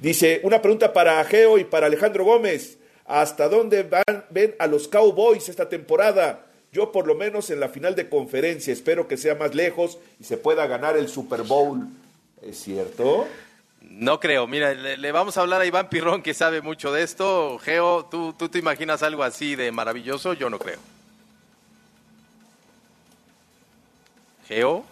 Dice, una pregunta para Geo y para Alejandro Gómez. ¿Hasta dónde van, ven a los Cowboys esta temporada? Yo por lo menos en la final de conferencia espero que sea más lejos y se pueda ganar el Super Bowl. ¿Es cierto? No creo. Mira, le, vamos a hablar a Iván Pirrón que sabe mucho de esto. Geo, ¿tú, ¿tú te imaginas algo así de maravilloso? Yo no creo. Geo.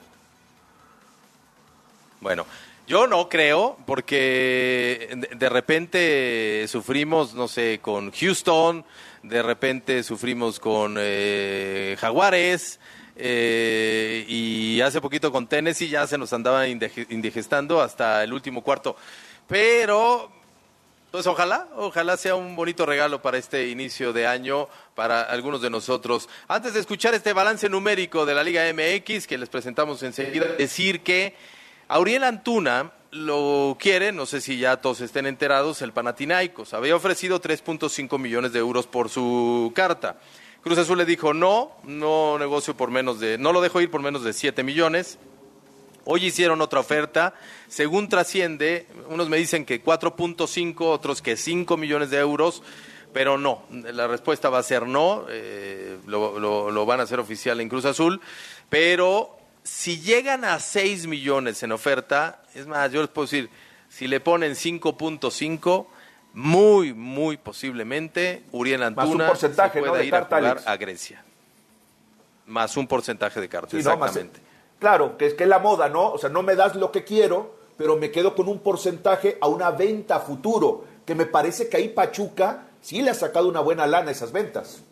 Bueno, yo no creo, porque de repente sufrimos, no sé, con Houston, de repente sufrimos con eh, Jaguares, eh, y hace poquito con Tennessee ya se nos andaba indigestando hasta el último cuarto. Pero, pues ojalá, ojalá sea un bonito regalo para este inicio de año para algunos de nosotros. Antes de escuchar este balance numérico de la Liga MX que les presentamos enseguida, decir que Auriel Antuna lo quiere, no sé si ya todos estén enterados, el Panathinaikos. Había ofrecido 3.5 millones de euros por su carta. Cruz Azul le dijo no, no negocio por menos de, no lo dejo ir por menos de 7 millones. Hoy hicieron otra oferta, según trasciende, unos me dicen que 4.5, otros que 5 millones de euros, pero no, la respuesta va a ser no, eh, lo, lo van a hacer oficial en Cruz Azul, pero si llegan a 6 millones en oferta, es más, yo les puedo decir, si le ponen 5.5, muy, muy posiblemente Uriel Antuna porcentaje, pueda ir a jugar a Grecia. Más un porcentaje de cartas, exactamente. claro, que es que es la moda, ¿no? O sea, no me das lo que quiero, pero me quedo con un porcentaje a una venta futuro, que me parece que ahí Pachuca sí le ha sacado una buena lana a esas ventas.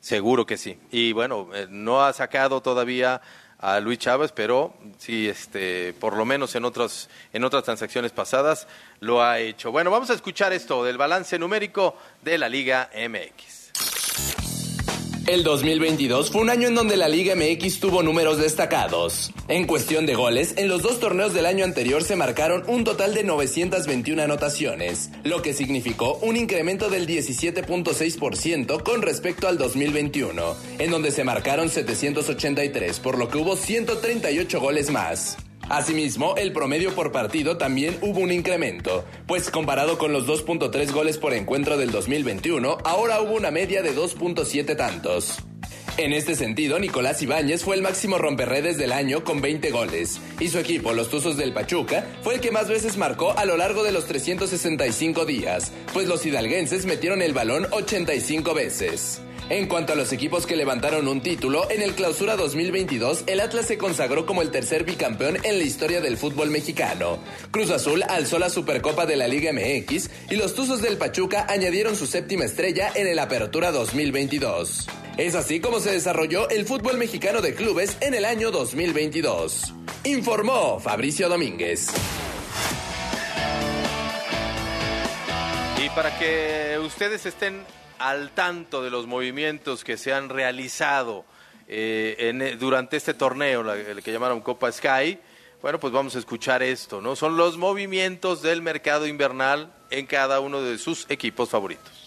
Seguro que sí. Y bueno, eh, no ha sacado todavía a Luis Chávez, pero sí, este, por lo menos en otras, en otras transacciones pasadas lo ha hecho. Bueno, vamos a escuchar esto del balance numérico de la Liga MX. El 2022 fue un año en donde la Liga MX tuvo números destacados. En cuestión de goles, en los dos torneos del año anterior se marcaron un total de 921 anotaciones, lo que significó un incremento del 17.6% con respecto al 2021, en donde se marcaron 783, por lo que hubo 138 goles más. Asimismo, el promedio por partido también hubo un incremento, pues comparado con los 2.3 goles por encuentro del 2021, ahora hubo una media de 2.7 tantos. En este sentido, Nicolás Ibáñez fue el máximo romperredes del año con 20 goles, y su equipo, los Tuzos del Pachuca, fue el que más veces marcó a lo largo de los 365 días, pues los hidalguenses metieron el balón 85 veces. En cuanto a los equipos que levantaron un título, en el Clausura 2022 el Atlas se consagró como el tercer bicampeón en la historia del fútbol mexicano. Cruz Azul alzó la Supercopa de la Liga MX y los Tuzos del Pachuca añadieron su séptima estrella en el Apertura 2022. Es así como se desarrolló el fútbol mexicano de clubes en el año 2022. Informó Fabricio Domínguez. Y para que ustedes estén al tanto de los movimientos que se han realizado eh, en, durante este torneo, el que llamaron Copa Sky, bueno, pues vamos a escuchar esto, ¿no? Son los movimientos del mercado invernal en cada uno de sus equipos favoritos.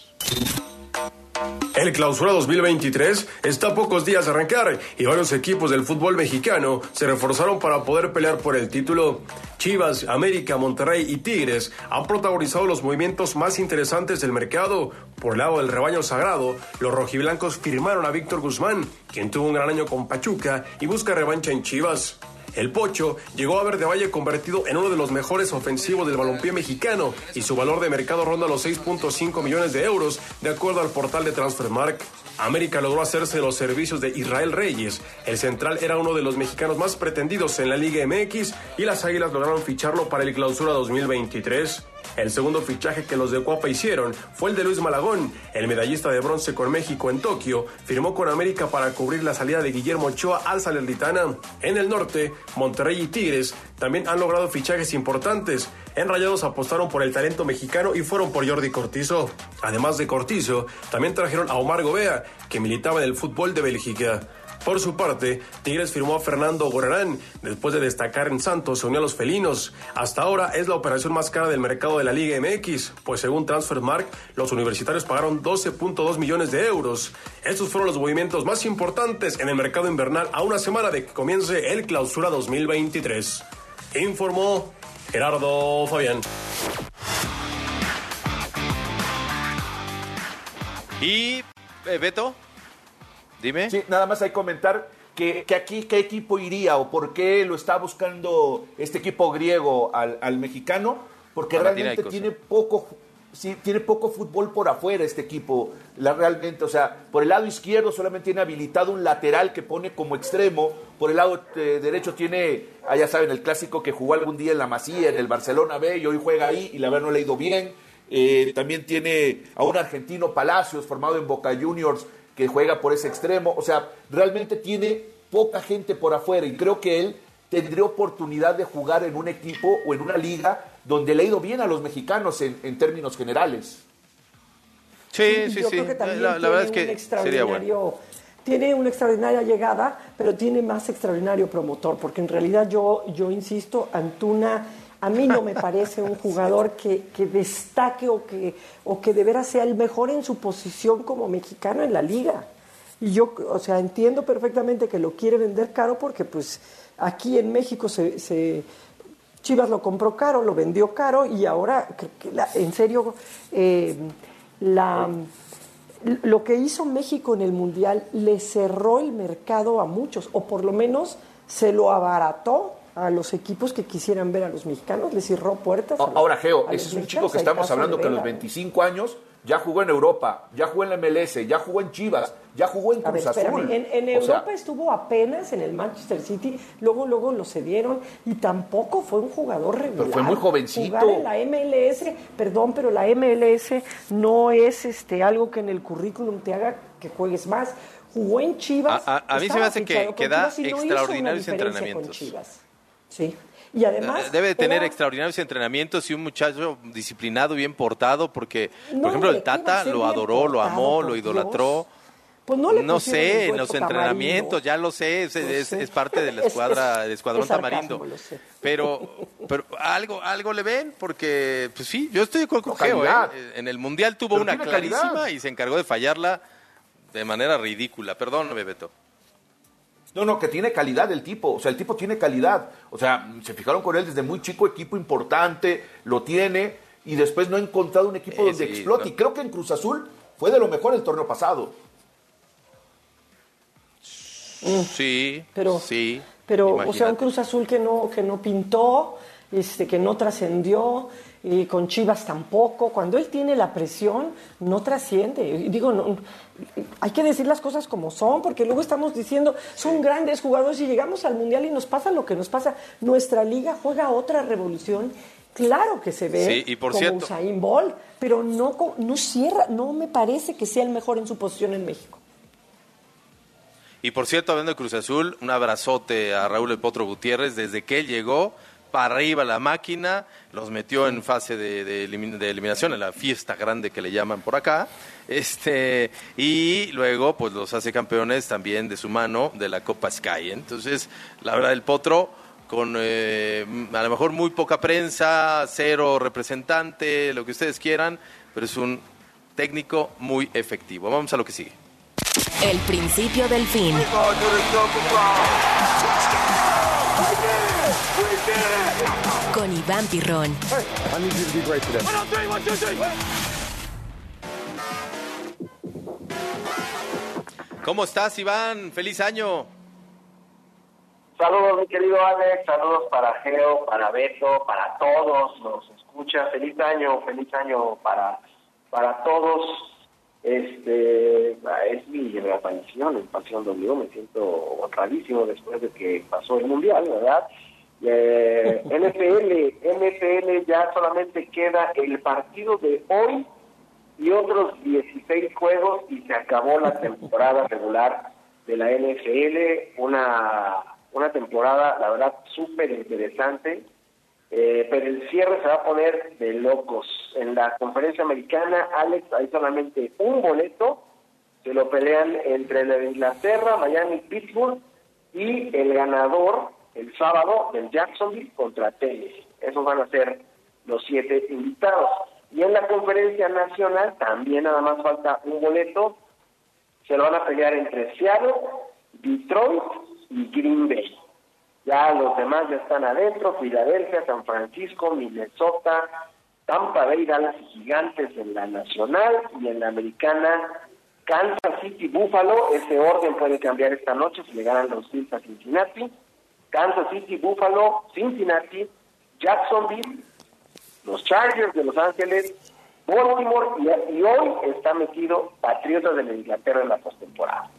El clausura 2023 está a pocos días de arrancar y varios equipos del fútbol mexicano se reforzaron para poder pelear por el título. Chivas, América, Monterrey y Tigres han protagonizado los movimientos más interesantes del mercado. Por el lado del rebaño sagrado, los rojiblancos firmaron a Víctor Guzmán, quien tuvo un gran año con Pachuca y busca revancha en Chivas. El Pocho llegó a ver de Valle convertido en uno de los mejores ofensivos del balompié mexicano y su valor de mercado ronda los 6.5 millones de euros, de acuerdo al portal de Transfermark. América logró hacerse los servicios de Israel Reyes. El central era uno de los mexicanos más pretendidos en la Liga MX y las Águilas lograron ficharlo para el Clausura 2023. El segundo fichaje que los de Cuapa hicieron fue el de Luis Malagón, el medallista de bronce con México en Tokio, firmó con América para cubrir la salida de Guillermo Ochoa al Salernitana. En el norte, Monterrey y Tigres también han logrado fichajes importantes. En Rayados apostaron por el talento mexicano y fueron por Jordi Cortizo. Además de Cortizo, también trajeron a Omar Gobea, que militaba en el fútbol de Bélgica. Por su parte, Tigres firmó a Fernando Gorerán. Después de destacar en Santos, se unió a los felinos. Hasta ahora es la operación más cara del mercado de la Liga MX, pues según Transfermarkt, los universitarios pagaron 12.2 millones de euros. Estos fueron los movimientos más importantes en el mercado invernal a una semana de que comience el clausura 2023. Informó Gerardo Fabián. Y eh, Beto, dime. Sí, nada más hay que comentar que, que, aquí qué equipo iría o por qué lo está buscando este equipo griego al, al mexicano, porque realmente tiene poco, sí, tiene poco fútbol por afuera este equipo. La, realmente, o sea, por el lado izquierdo solamente tiene habilitado un lateral que pone como extremo, por el lado eh, derecho tiene, ah, ya saben, el clásico que jugó algún día en la Masía, en el Barcelona B, y hoy juega ahí y la verdad no le ha ido bien. Eh, también tiene a un argentino Palacios, formado en Boca Juniors, que juega por ese extremo. O sea, realmente tiene poca gente por afuera y creo que él tendría oportunidad de jugar en un equipo o en una liga donde le ha ido bien a los mexicanos en, en términos generales. Sí, sí, Yo sí. creo que también La, la tiene verdad es un que sería extraordinario, bueno. Tiene una extraordinaria llegada, pero tiene más extraordinario promotor, porque en realidad yo, yo insisto, Antuna a mí no me parece un jugador que, que destaque o que, o que de veras sea el mejor en su posición como mexicano en la liga. Y yo, o sea, entiendo perfectamente que lo quiere vender caro porque pues aquí en México se, Chivas lo compró caro, lo vendió caro y ahora, en serio, eh, la, lo que hizo México en el Mundial le cerró el mercado a muchos, o por lo menos se lo abarató a los equipos que quisieran ver a los mexicanos, les cerró puertas. a los- Ahora, Geo, ese es un chico que estamos hablando que a los Vela. 25 años ya jugó en Europa, ya jugó en la MLS, ya jugó en Chivas, ya jugó en A ver, Cruz espérame, Azul. en, en sea, Europa estuvo apenas en el Manchester City, luego luego lo cedieron y tampoco fue un jugador regular. fue muy jovencito. Jugar en la MLS, perdón, pero la MLS no es este algo que en el currículum te haga que juegues más. Jugó en Chivas. A- a- a mí se me hace que- que da Chivas y no hizo una extraordinarios entrenamientos. con Chivas. Sí. Y además Eh, Debe de tener era- extraordinarios entrenamientos y un muchacho disciplinado, bien portado, porque, No, por ejemplo, el ¿qué va a Tata lo adoró, lo amó, lo idolatró. Pues no le sé, en los tamarindo. entrenamientos, ya lo sé, es, es- sé. es parte de la Es- escuadra, es- del escuadrón es sarcasmo, tamarindo. lo sé. Pero, pero algo, algo le ven, porque, pues sí, yo estoy con No, Geo, calidad. ¿eh? En el Mundial tuvo Pero una calidad. clarísima y se encargó de fallarla de manera ridícula. Perdón, Bebeto. No, no, que tiene calidad el tipo. O sea, el tipo tiene calidad. O sea, se fijaron con él desde muy chico, equipo importante, lo tiene, y después no ha encontrado un equipo Eh, donde sí, explote. no. Y creo que en Cruz Azul fue de lo mejor el torneo pasado. Sí, Pero- sí. Pero, o sea, un Cruz Azul que no, que no pintó, este, que no trascendió, y con Chivas tampoco. Cuando él tiene la presión, no trasciende. Digo, no, hay que decir las cosas como son, porque luego estamos diciendo, son grandes jugadores y llegamos al Mundial y nos pasa lo que nos pasa. Nuestra liga juega otra revolución. Claro que se ve Sí, y por como cierto- Usain Bolt, pero no, no cierra, no me parece que sea el mejor en su posición en México. Y por cierto, hablando de Cruz Azul, un abrazote a Raúl El Potro Gutiérrez. Desde que él llegó, para arriba la máquina, los metió en fase de, de elimin- de eliminación, en la fiesta grande que le llaman por acá. Este, y luego, pues los hace campeones también de su mano de la Copa Sky. Entonces, la verdad, el Potro, con eh, a lo mejor muy poca prensa, cero representante, lo que ustedes quieran, pero es un técnico muy efectivo. Vamos a lo que sigue. El principio del fin. Con Iván Pirrón. ¿Cómo estás, Iván? ¡Feliz año! Saludos, mi querido Alex, saludos para Geo, para Beto, para todos los escucha. Feliz año, feliz año para, para todos. Este es mi reaparición en Pasión W. Me siento honradísimo después de que pasó el mundial, ¿verdad? Eh, NFL, NFL ya solamente queda el partido de hoy y otros 16 juegos y se acabó la temporada regular de la NFL, una, una temporada, la verdad, súper interesante, eh, pero el cierre se va a poner de locos. En la conferencia americana, Alex, hay solamente un boleto, Se lo pelean entre la Inglaterra, Miami, Pittsburgh y el ganador el sábado del Jacksonville contra Tennessee. Esos van a ser los siete invitados. Y en la conferencia nacional también nada más falta un boleto. Se lo van a pelear entre Seattle, Detroit y Green Bay. Ya los demás ya están adentro, Filadelfia, San Francisco, Minnesota, Tampa Bay, Dallas y Gigantes en la nacional y en la americana Kansas City, Buffalo. Ese orden puede cambiar esta noche si le ganan los Bills a Cincinnati. Kansas City, Buffalo, Cincinnati, Jacksonville, los Chargers de Los Ángeles, Baltimore y, hoy está metido Patriotas de la Inglaterra en la postemporada.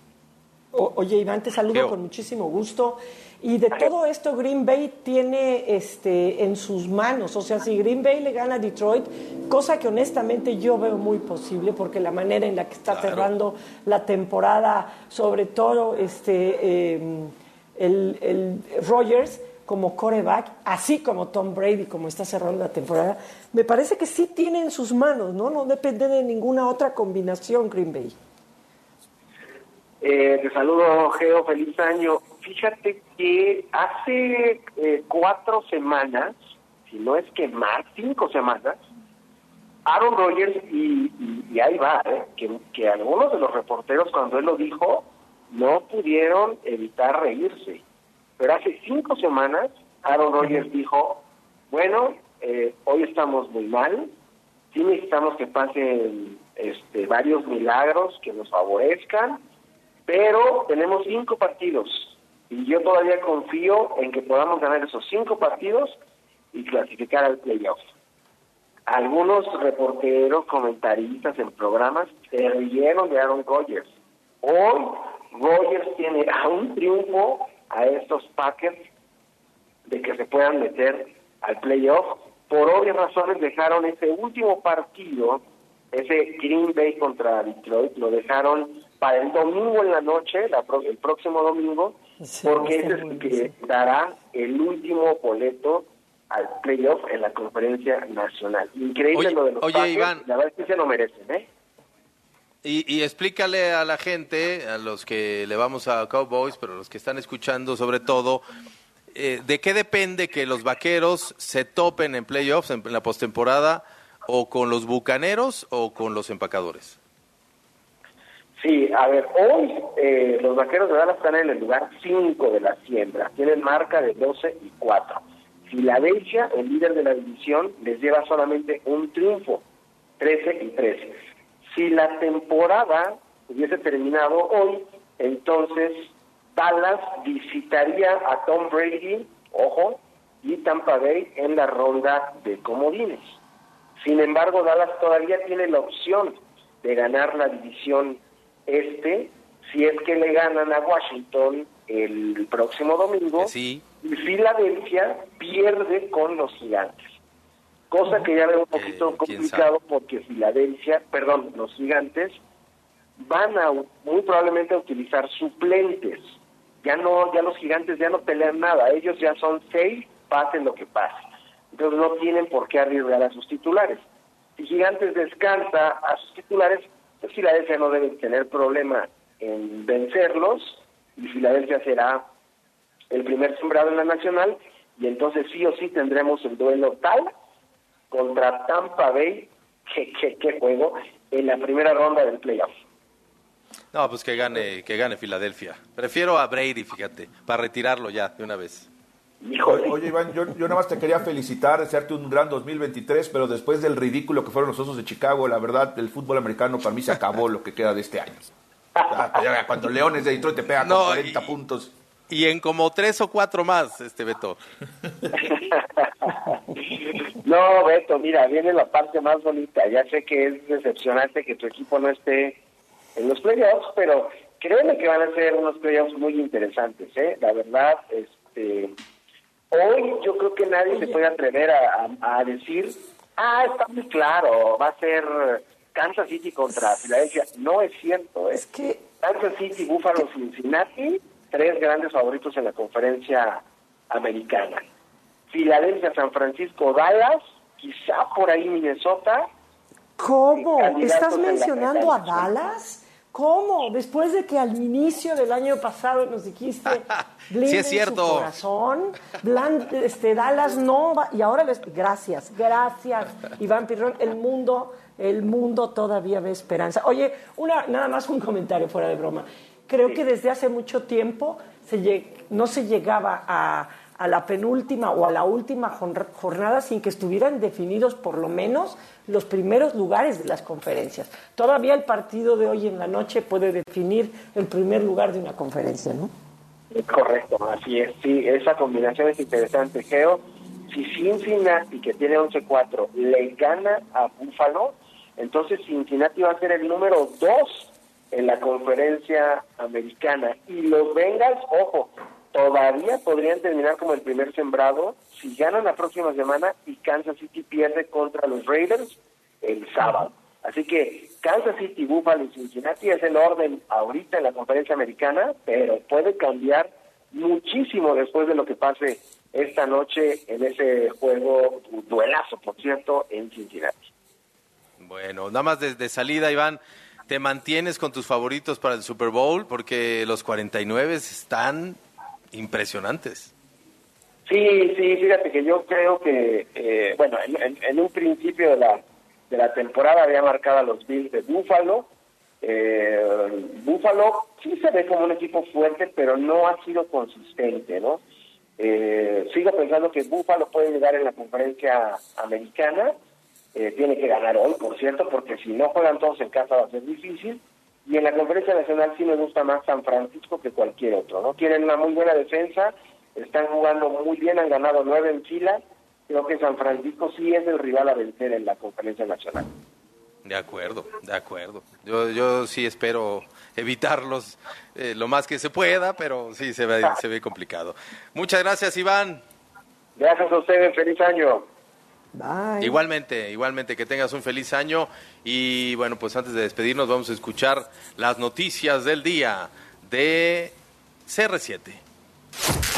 Oye, Iván, te saludo con muchísimo gusto. Y de todo esto, Green Bay tiene este, en sus manos. O sea, si Green Bay le gana a Detroit, cosa que honestamente yo veo muy posible, porque la manera en la que está cerrando la temporada, sobre todo este, em, el, el Rogers como coreback, así como Tom Brady, como está cerrando la temporada, me parece que sí tiene en sus manos, ¿no? No depende de ninguna otra combinación Green Bay. Eh, te saludo, Geo, feliz año. Fíjate que hace eh, cuatro semanas, si no es que más, cinco semanas, Aaron Rodgers, y, ahí va, eh, que, que algunos de los reporteros cuando él lo dijo, no pudieron evitar reírse. Pero hace cinco semanas, Aaron Rodgers dijo, bueno, eh, hoy estamos muy mal, sí necesitamos que pasen este, varios milagros que nos favorezcan, pero tenemos cinco partidos y yo todavía confío en que podamos ganar esos cinco partidos y clasificar al playoff. Algunos reporteros, comentaristas en programas se rieron de Aaron Rodgers. Hoy Rodgers tiene a un triunfo a estos Packers de que se puedan meter al playoff. Por obvias razones dejaron ese último partido, ese Green Bay contra Detroit, lo dejaron para el domingo en la noche, el próximo domingo, porque ese es el que dará el último boleto al playoff en la conferencia nacional. Increíble lo de los Packers, Iván, la verdad es que se lo merecen, ¿eh? Y, explícale a la gente, a los que le vamos a Cowboys, pero los que están escuchando sobre todo, eh, ¿de qué depende que los vaqueros se topen en playoffs, en, la postemporada, o con los bucaneros o con los empacadores? Sí, a ver, hoy eh, los vaqueros de Dallas están en el lugar 5 de la siembra, tienen marca de 12 y 4. Filadelfia, el líder de la división, les lleva solamente un triunfo, 13 y 13. Si la temporada hubiese terminado hoy, entonces Dallas visitaría a Tom Brady, ojo, y Tampa Bay en la ronda de comodines. Sin embargo, Dallas todavía tiene la opción de ganar la división este si es que le ganan a Washington el próximo domingo y Filadelfia pierde con los gigantes cosa que ya veo un poquito complicado porque Filadelfia, perdón, los gigantes van a muy probablemente a utilizar suplentes. Ya no, ya los gigantes ya no pelean nada, ellos ya son seis, pasen lo que pase. Entonces no tienen por qué arriesgar a sus titulares. Si Gigantes descansa a sus titulares, pues Filadelfia no debe tener problema en vencerlos y Filadelfia será el primer sembrado en la nacional y entonces sí o sí tendremos el duelo tal contra Tampa Bay, que, juego, en la primera ronda del playoff. No, pues que gane, que gane Filadelfia. Prefiero a Brady, fíjate, para retirarlo ya de una vez. Oye, Iván, yo, yo, nada más te quería felicitar, desearte un gran 2023, pero después del ridículo que fueron los Osos de Chicago, la verdad, el fútbol americano para mí se acabó lo que queda de este año. cuando Leones de Detroit te pegan con 40 puntos. Y en como tres o cuatro más, este Beto. no, Beto, mira, viene la parte más bonita. Ya sé que es decepcionante que tu equipo no esté en los playoffs, pero créeme que van a ser unos playoffs muy interesantes, ¿eh? La verdad, este, hoy yo creo que nadie se puede atrever a, decir, ah, está muy claro, va a ser Kansas City contra Filadelfia. No es cierto, ¿eh? Es que Kansas City, Buffalo, Cincinnati tres grandes favoritos en la conferencia americana. Filadelfia, San Francisco, Dallas, quizá por ahí Minnesota. ¿Cómo? ¿Estás mencionando a Dallas? ¿Cómo? Después de que al inicio del año pasado nos dijiste, sí es cierto. Su corazón, Bland, este, Dallas no va, y ahora les, gracias, gracias, Iván Pirrón, el mundo, el mundo todavía ve esperanza. Oye, una, nada más un comentario fuera de broma. Creo que desde hace mucho tiempo se, no se llegaba a a la penúltima o a la última jornada sin que estuvieran definidos por lo menos los primeros lugares de las conferencias. Todavía el partido de hoy en la noche puede definir el primer lugar de una conferencia, ¿no? Correcto, así es. Sí, esa combinación es interesante, Geo. Si Cincinnati, que tiene 11-4, le gana a Buffalo, entonces Cincinnati va a ser el número 2 en la conferencia americana. Y los Bengals, ojo, todavía podrían terminar como el primer sembrado si ganan la próxima semana y Kansas City pierde contra los Raiders el sábado. Así que Kansas City, Buffalo y Cincinnati es el orden ahorita en la conferencia americana, pero puede cambiar muchísimo después de lo que pase esta noche en ese juego, duelazo, por cierto, en Cincinnati. Bueno, nada más desde salida, Iván, ¿te mantienes con tus favoritos para el Super Bowl? Porque los 49 están impresionantes. Sí, sí, fíjate que yo creo que, eh, bueno, en, un principio de la, de la temporada había marcado a los Bills de Buffalo. Eh, Buffalo sí se ve como un equipo fuerte, pero no ha sido consistente, ¿no? Eh, sigo pensando que Buffalo puede llegar en la conferencia americana. Eh, tiene que ganar hoy, por cierto, porque si no juegan todos en casa va a ser difícil. Y en la conferencia nacional sí me gusta más San Francisco que cualquier otro, ¿no? Tienen una muy buena defensa, están jugando muy bien, han ganado nueve en fila. Creo que San Francisco sí es el rival a vencer en la conferencia nacional. De acuerdo, de acuerdo. Yo, yo sí espero evitarlos eh, lo más que se pueda, pero sí se ve, se ve complicado. Muchas gracias, Iván. Gracias a ustedes, feliz año. Igualmente, igualmente, que tengas un feliz año. Y bueno, pues antes de despedirnos, vamos a escuchar las noticias del día de CR7.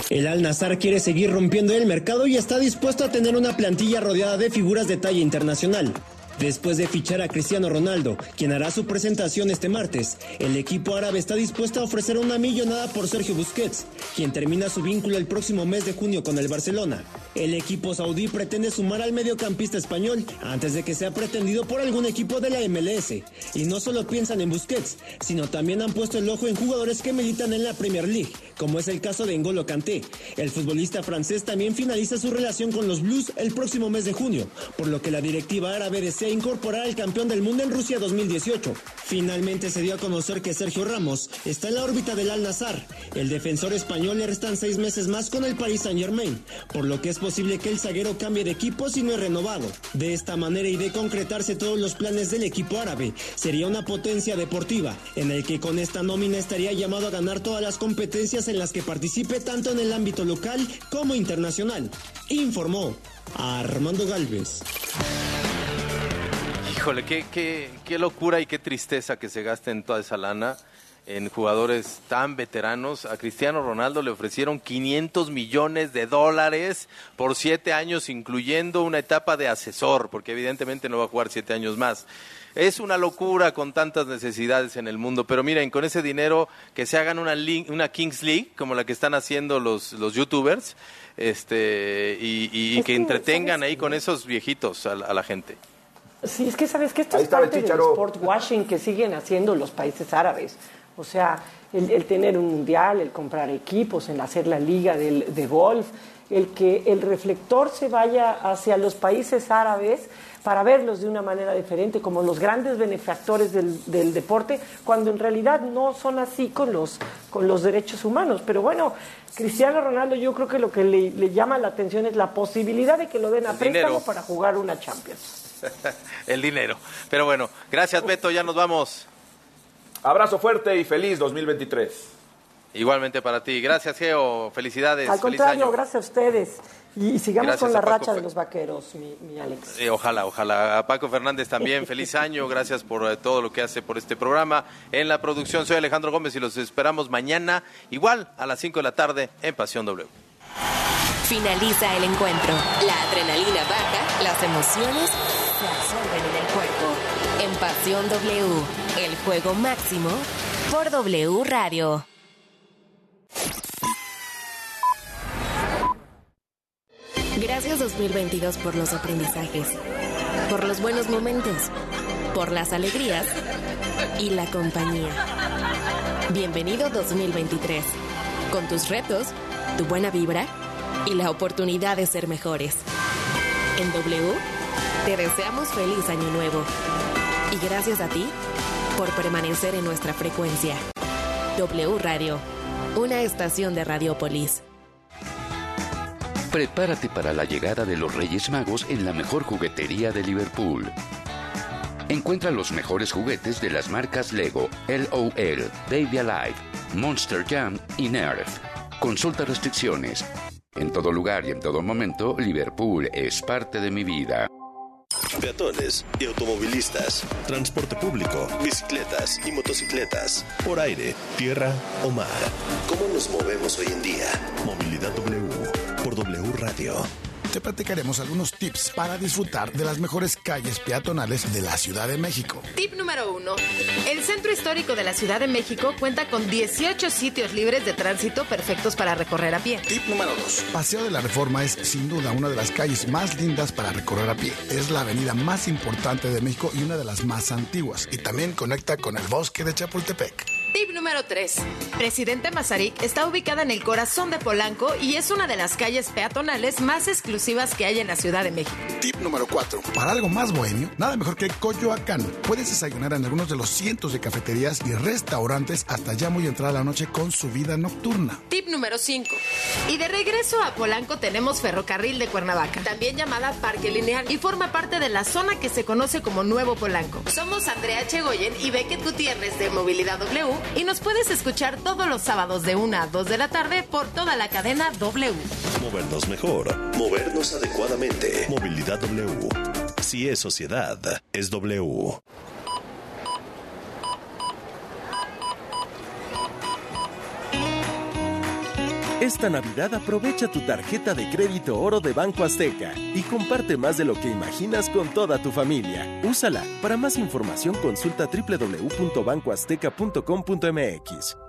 El Al Nazar quiere seguir rompiendo el mercado y está dispuesto a tener una plantilla rodeada de figuras de talla internacional. Después de fichar a Cristiano Ronaldo, quien hará su presentación este martes, el equipo árabe está dispuesto a ofrecer una millonada por Sergio Busquets, quien termina su vínculo el próximo mes de junio con el Barcelona. El equipo saudí pretende sumar al mediocampista español antes de que sea pretendido por algún equipo de la MLS. Y no solo piensan en Busquets, sino también han puesto el ojo en jugadores que militan en la Premier League, como es el caso de N'Golo Kanté. El futbolista francés también finaliza su relación con los Blues el próximo mes de junio, por lo que la directiva árabe desea incorporar al campeón del mundo en Rusia 2018. Finalmente se dio a conocer que Sergio Ramos está en la órbita del Al Nazar. El defensor español le restan seis meses más con el Paris Saint Germain, por lo que es posible que el zaguero cambie de equipo si no es renovado. De esta manera y de concretarse todos los planes del equipo árabe, sería una potencia deportiva, en el que con esta nómina estaría llamado a ganar todas las competencias en las que participe tanto en el ámbito local como internacional. Informó Armando Galvez. Híjole, qué, qué, qué locura y qué tristeza que se gasten toda esa lana en jugadores tan veteranos. A Cristiano Ronaldo le ofrecieron 500 millones de dólares por siete años, incluyendo una etapa de asesor, porque evidentemente no va a jugar siete años más. Es una locura con tantas necesidades en el mundo, pero miren, con ese dinero que se hagan una, una Kings League, como la que están haciendo los, los youtubers, este, y, que entretengan ahí con esos viejitos a la gente. Sí, es que sabes que esto es parte del sport washing que siguen haciendo los países árabes. O sea, el, tener un mundial, el comprar equipos, el hacer la liga de golf, el que el reflector se vaya hacia los países árabes para verlos de una manera diferente, como los grandes benefactores del, deporte, cuando en realidad no son así con los, con los derechos humanos. Pero bueno, Cristiano Ronaldo yo creo que lo que le, llama la atención es la posibilidad de que lo den a préstamo para jugar una Champions. el dinero. Pero bueno, gracias Beto, ya nos vamos. Abrazo fuerte y feliz 2023. Igualmente para ti. Gracias, Geo. Felicidades. Al contrario, gracias a ustedes. Y, sigamos con la racha de los vaqueros, mi, Alex. ojalá, ojalá. A Paco Fernández también, feliz año. Gracias por eh, todo lo que hace por este programa. En la producción soy Alejandro Gómez y los esperamos mañana, igual a las 5 de la tarde, en Pasión W. Finaliza el encuentro. La adrenalina baja, las emociones se absorben en el cuerpo. En Pasión W, el juego máximo por W Radio. Gracias 2022 por los aprendizajes, por los buenos momentos, por las alegrías y la compañía. Bienvenido 2023, con tus retos, tu buena vibra y la oportunidad de ser mejores. En W, te deseamos feliz año nuevo. Y gracias a ti por permanecer en nuestra frecuencia. W Radio, una estación de Radiopolis. Prepárate para la llegada de los Reyes Magos en la mejor juguetería de Liverpool. Encuentra los mejores juguetes de las marcas Lego, LOL, Baby Alive, Monster Jam y Nerf. Consulta restricciones. En todo lugar y en todo momento, Liverpool es parte de mi vida. Peatones y automovilistas, transporte público, bicicletas y motocicletas, por aire, tierra o mar. ¿Cómo nos movemos hoy en día? Movilidad W por W Radio. Te platicaremos algunos tips para disfrutar de las mejores calles peatonales de la Ciudad de México. Tip número uno. El centro histórico de la Ciudad de México cuenta con 18 sitios libres de tránsito perfectos para recorrer a pie. Tip número dos. Paseo de la Reforma es sin duda una de las calles más lindas para recorrer a pie. Es la avenida más importante de México y una de las más antiguas. Y también conecta con el bosque de Chapultepec. Tip número 3. Presidente Mazarik está ubicada en el corazón de Polanco y es una de las calles peatonales más exclusivas que hay en la Ciudad de México. Tip número 4. Para algo más bohemio, nada mejor que Coyoacán. Puedes desayunar en algunos de los cientos de cafeterías y restaurantes hasta ya muy entrada la noche con su vida nocturna. Tip número 5. Y de regreso a Polanco tenemos Ferrocarril de Cuernavaca, también llamada Parque Lineal, y forma parte de la zona que se conoce como Nuevo Polanco. Somos Andrea Chegoyen y Beckett Gutiérrez de Movilidad W y nos puedes escuchar todos los sábados de 1 a 2 de la tarde por toda la cadena W. Movernos mejor, movernos adecuadamente. Movilidad W. Si es sociedad, es W. Esta Navidad aprovecha tu tarjeta de crédito oro de Banco Azteca y comparte más de lo que imaginas con toda tu familia. Úsala. Para más información consulta www.bancoazteca.com.mx.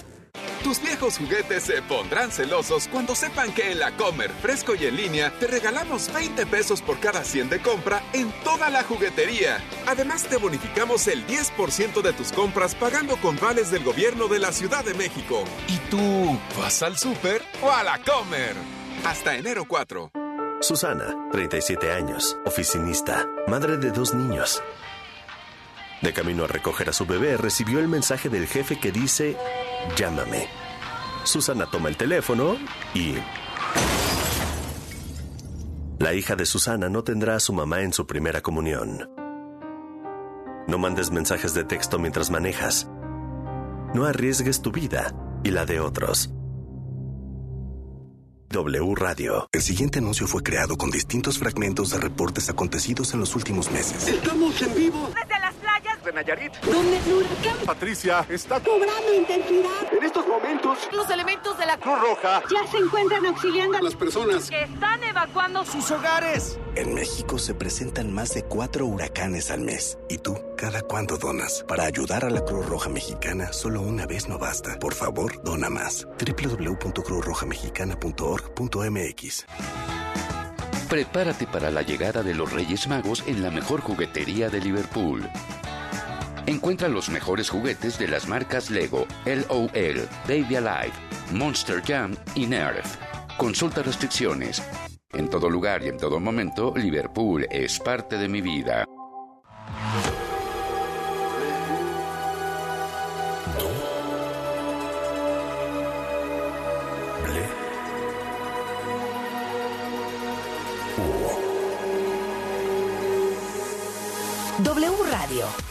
Tus viejos juguetes se pondrán celosos cuando sepan que en la Comer Fresco y en línea te regalamos 20 pesos por cada 100 de compra en toda la juguetería. Además te bonificamos el 10% de tus compras pagando con vales del gobierno de la Ciudad de México. ¿Y tú vas al súper o a la Comer? Hasta enero 4. Susana, 37 años, oficinista, madre de dos niños. De camino a recoger a su bebé, recibió el mensaje del jefe que dice, llámame. Susana toma el teléfono y... La hija de Susana no tendrá a su mamá en su primera comunión. No mandes mensajes de texto mientras manejas. No arriesgues tu vida y la de otros. W Radio. El siguiente anuncio fue creado con distintos fragmentos de reportes acontecidos en los últimos meses. Estamos en vivo. De Nayarit. Donde el huracán Patricia está cobrando intensidad. En estos momentos, los elementos de la Cruz Roja ya se encuentran auxiliando a las personas que están evacuando sus hogares. En México se presentan más de cuatro huracanes al mes. ¿Y tú, cada cuándo donas? Para ayudar a la Cruz Roja Mexicana, solo una vez no basta. Por favor, dona más. www.cruzrojamexicana.org.mx Prepárate para la llegada de los Reyes Magos en la mejor juguetería de Liverpool. Encuentra los mejores juguetes de las marcas Lego, LOL, Baby Alive, Monster Jam y Nerf. Consulta restricciones. En todo lugar y en todo momento, Liverpool es parte de mi vida. W Radio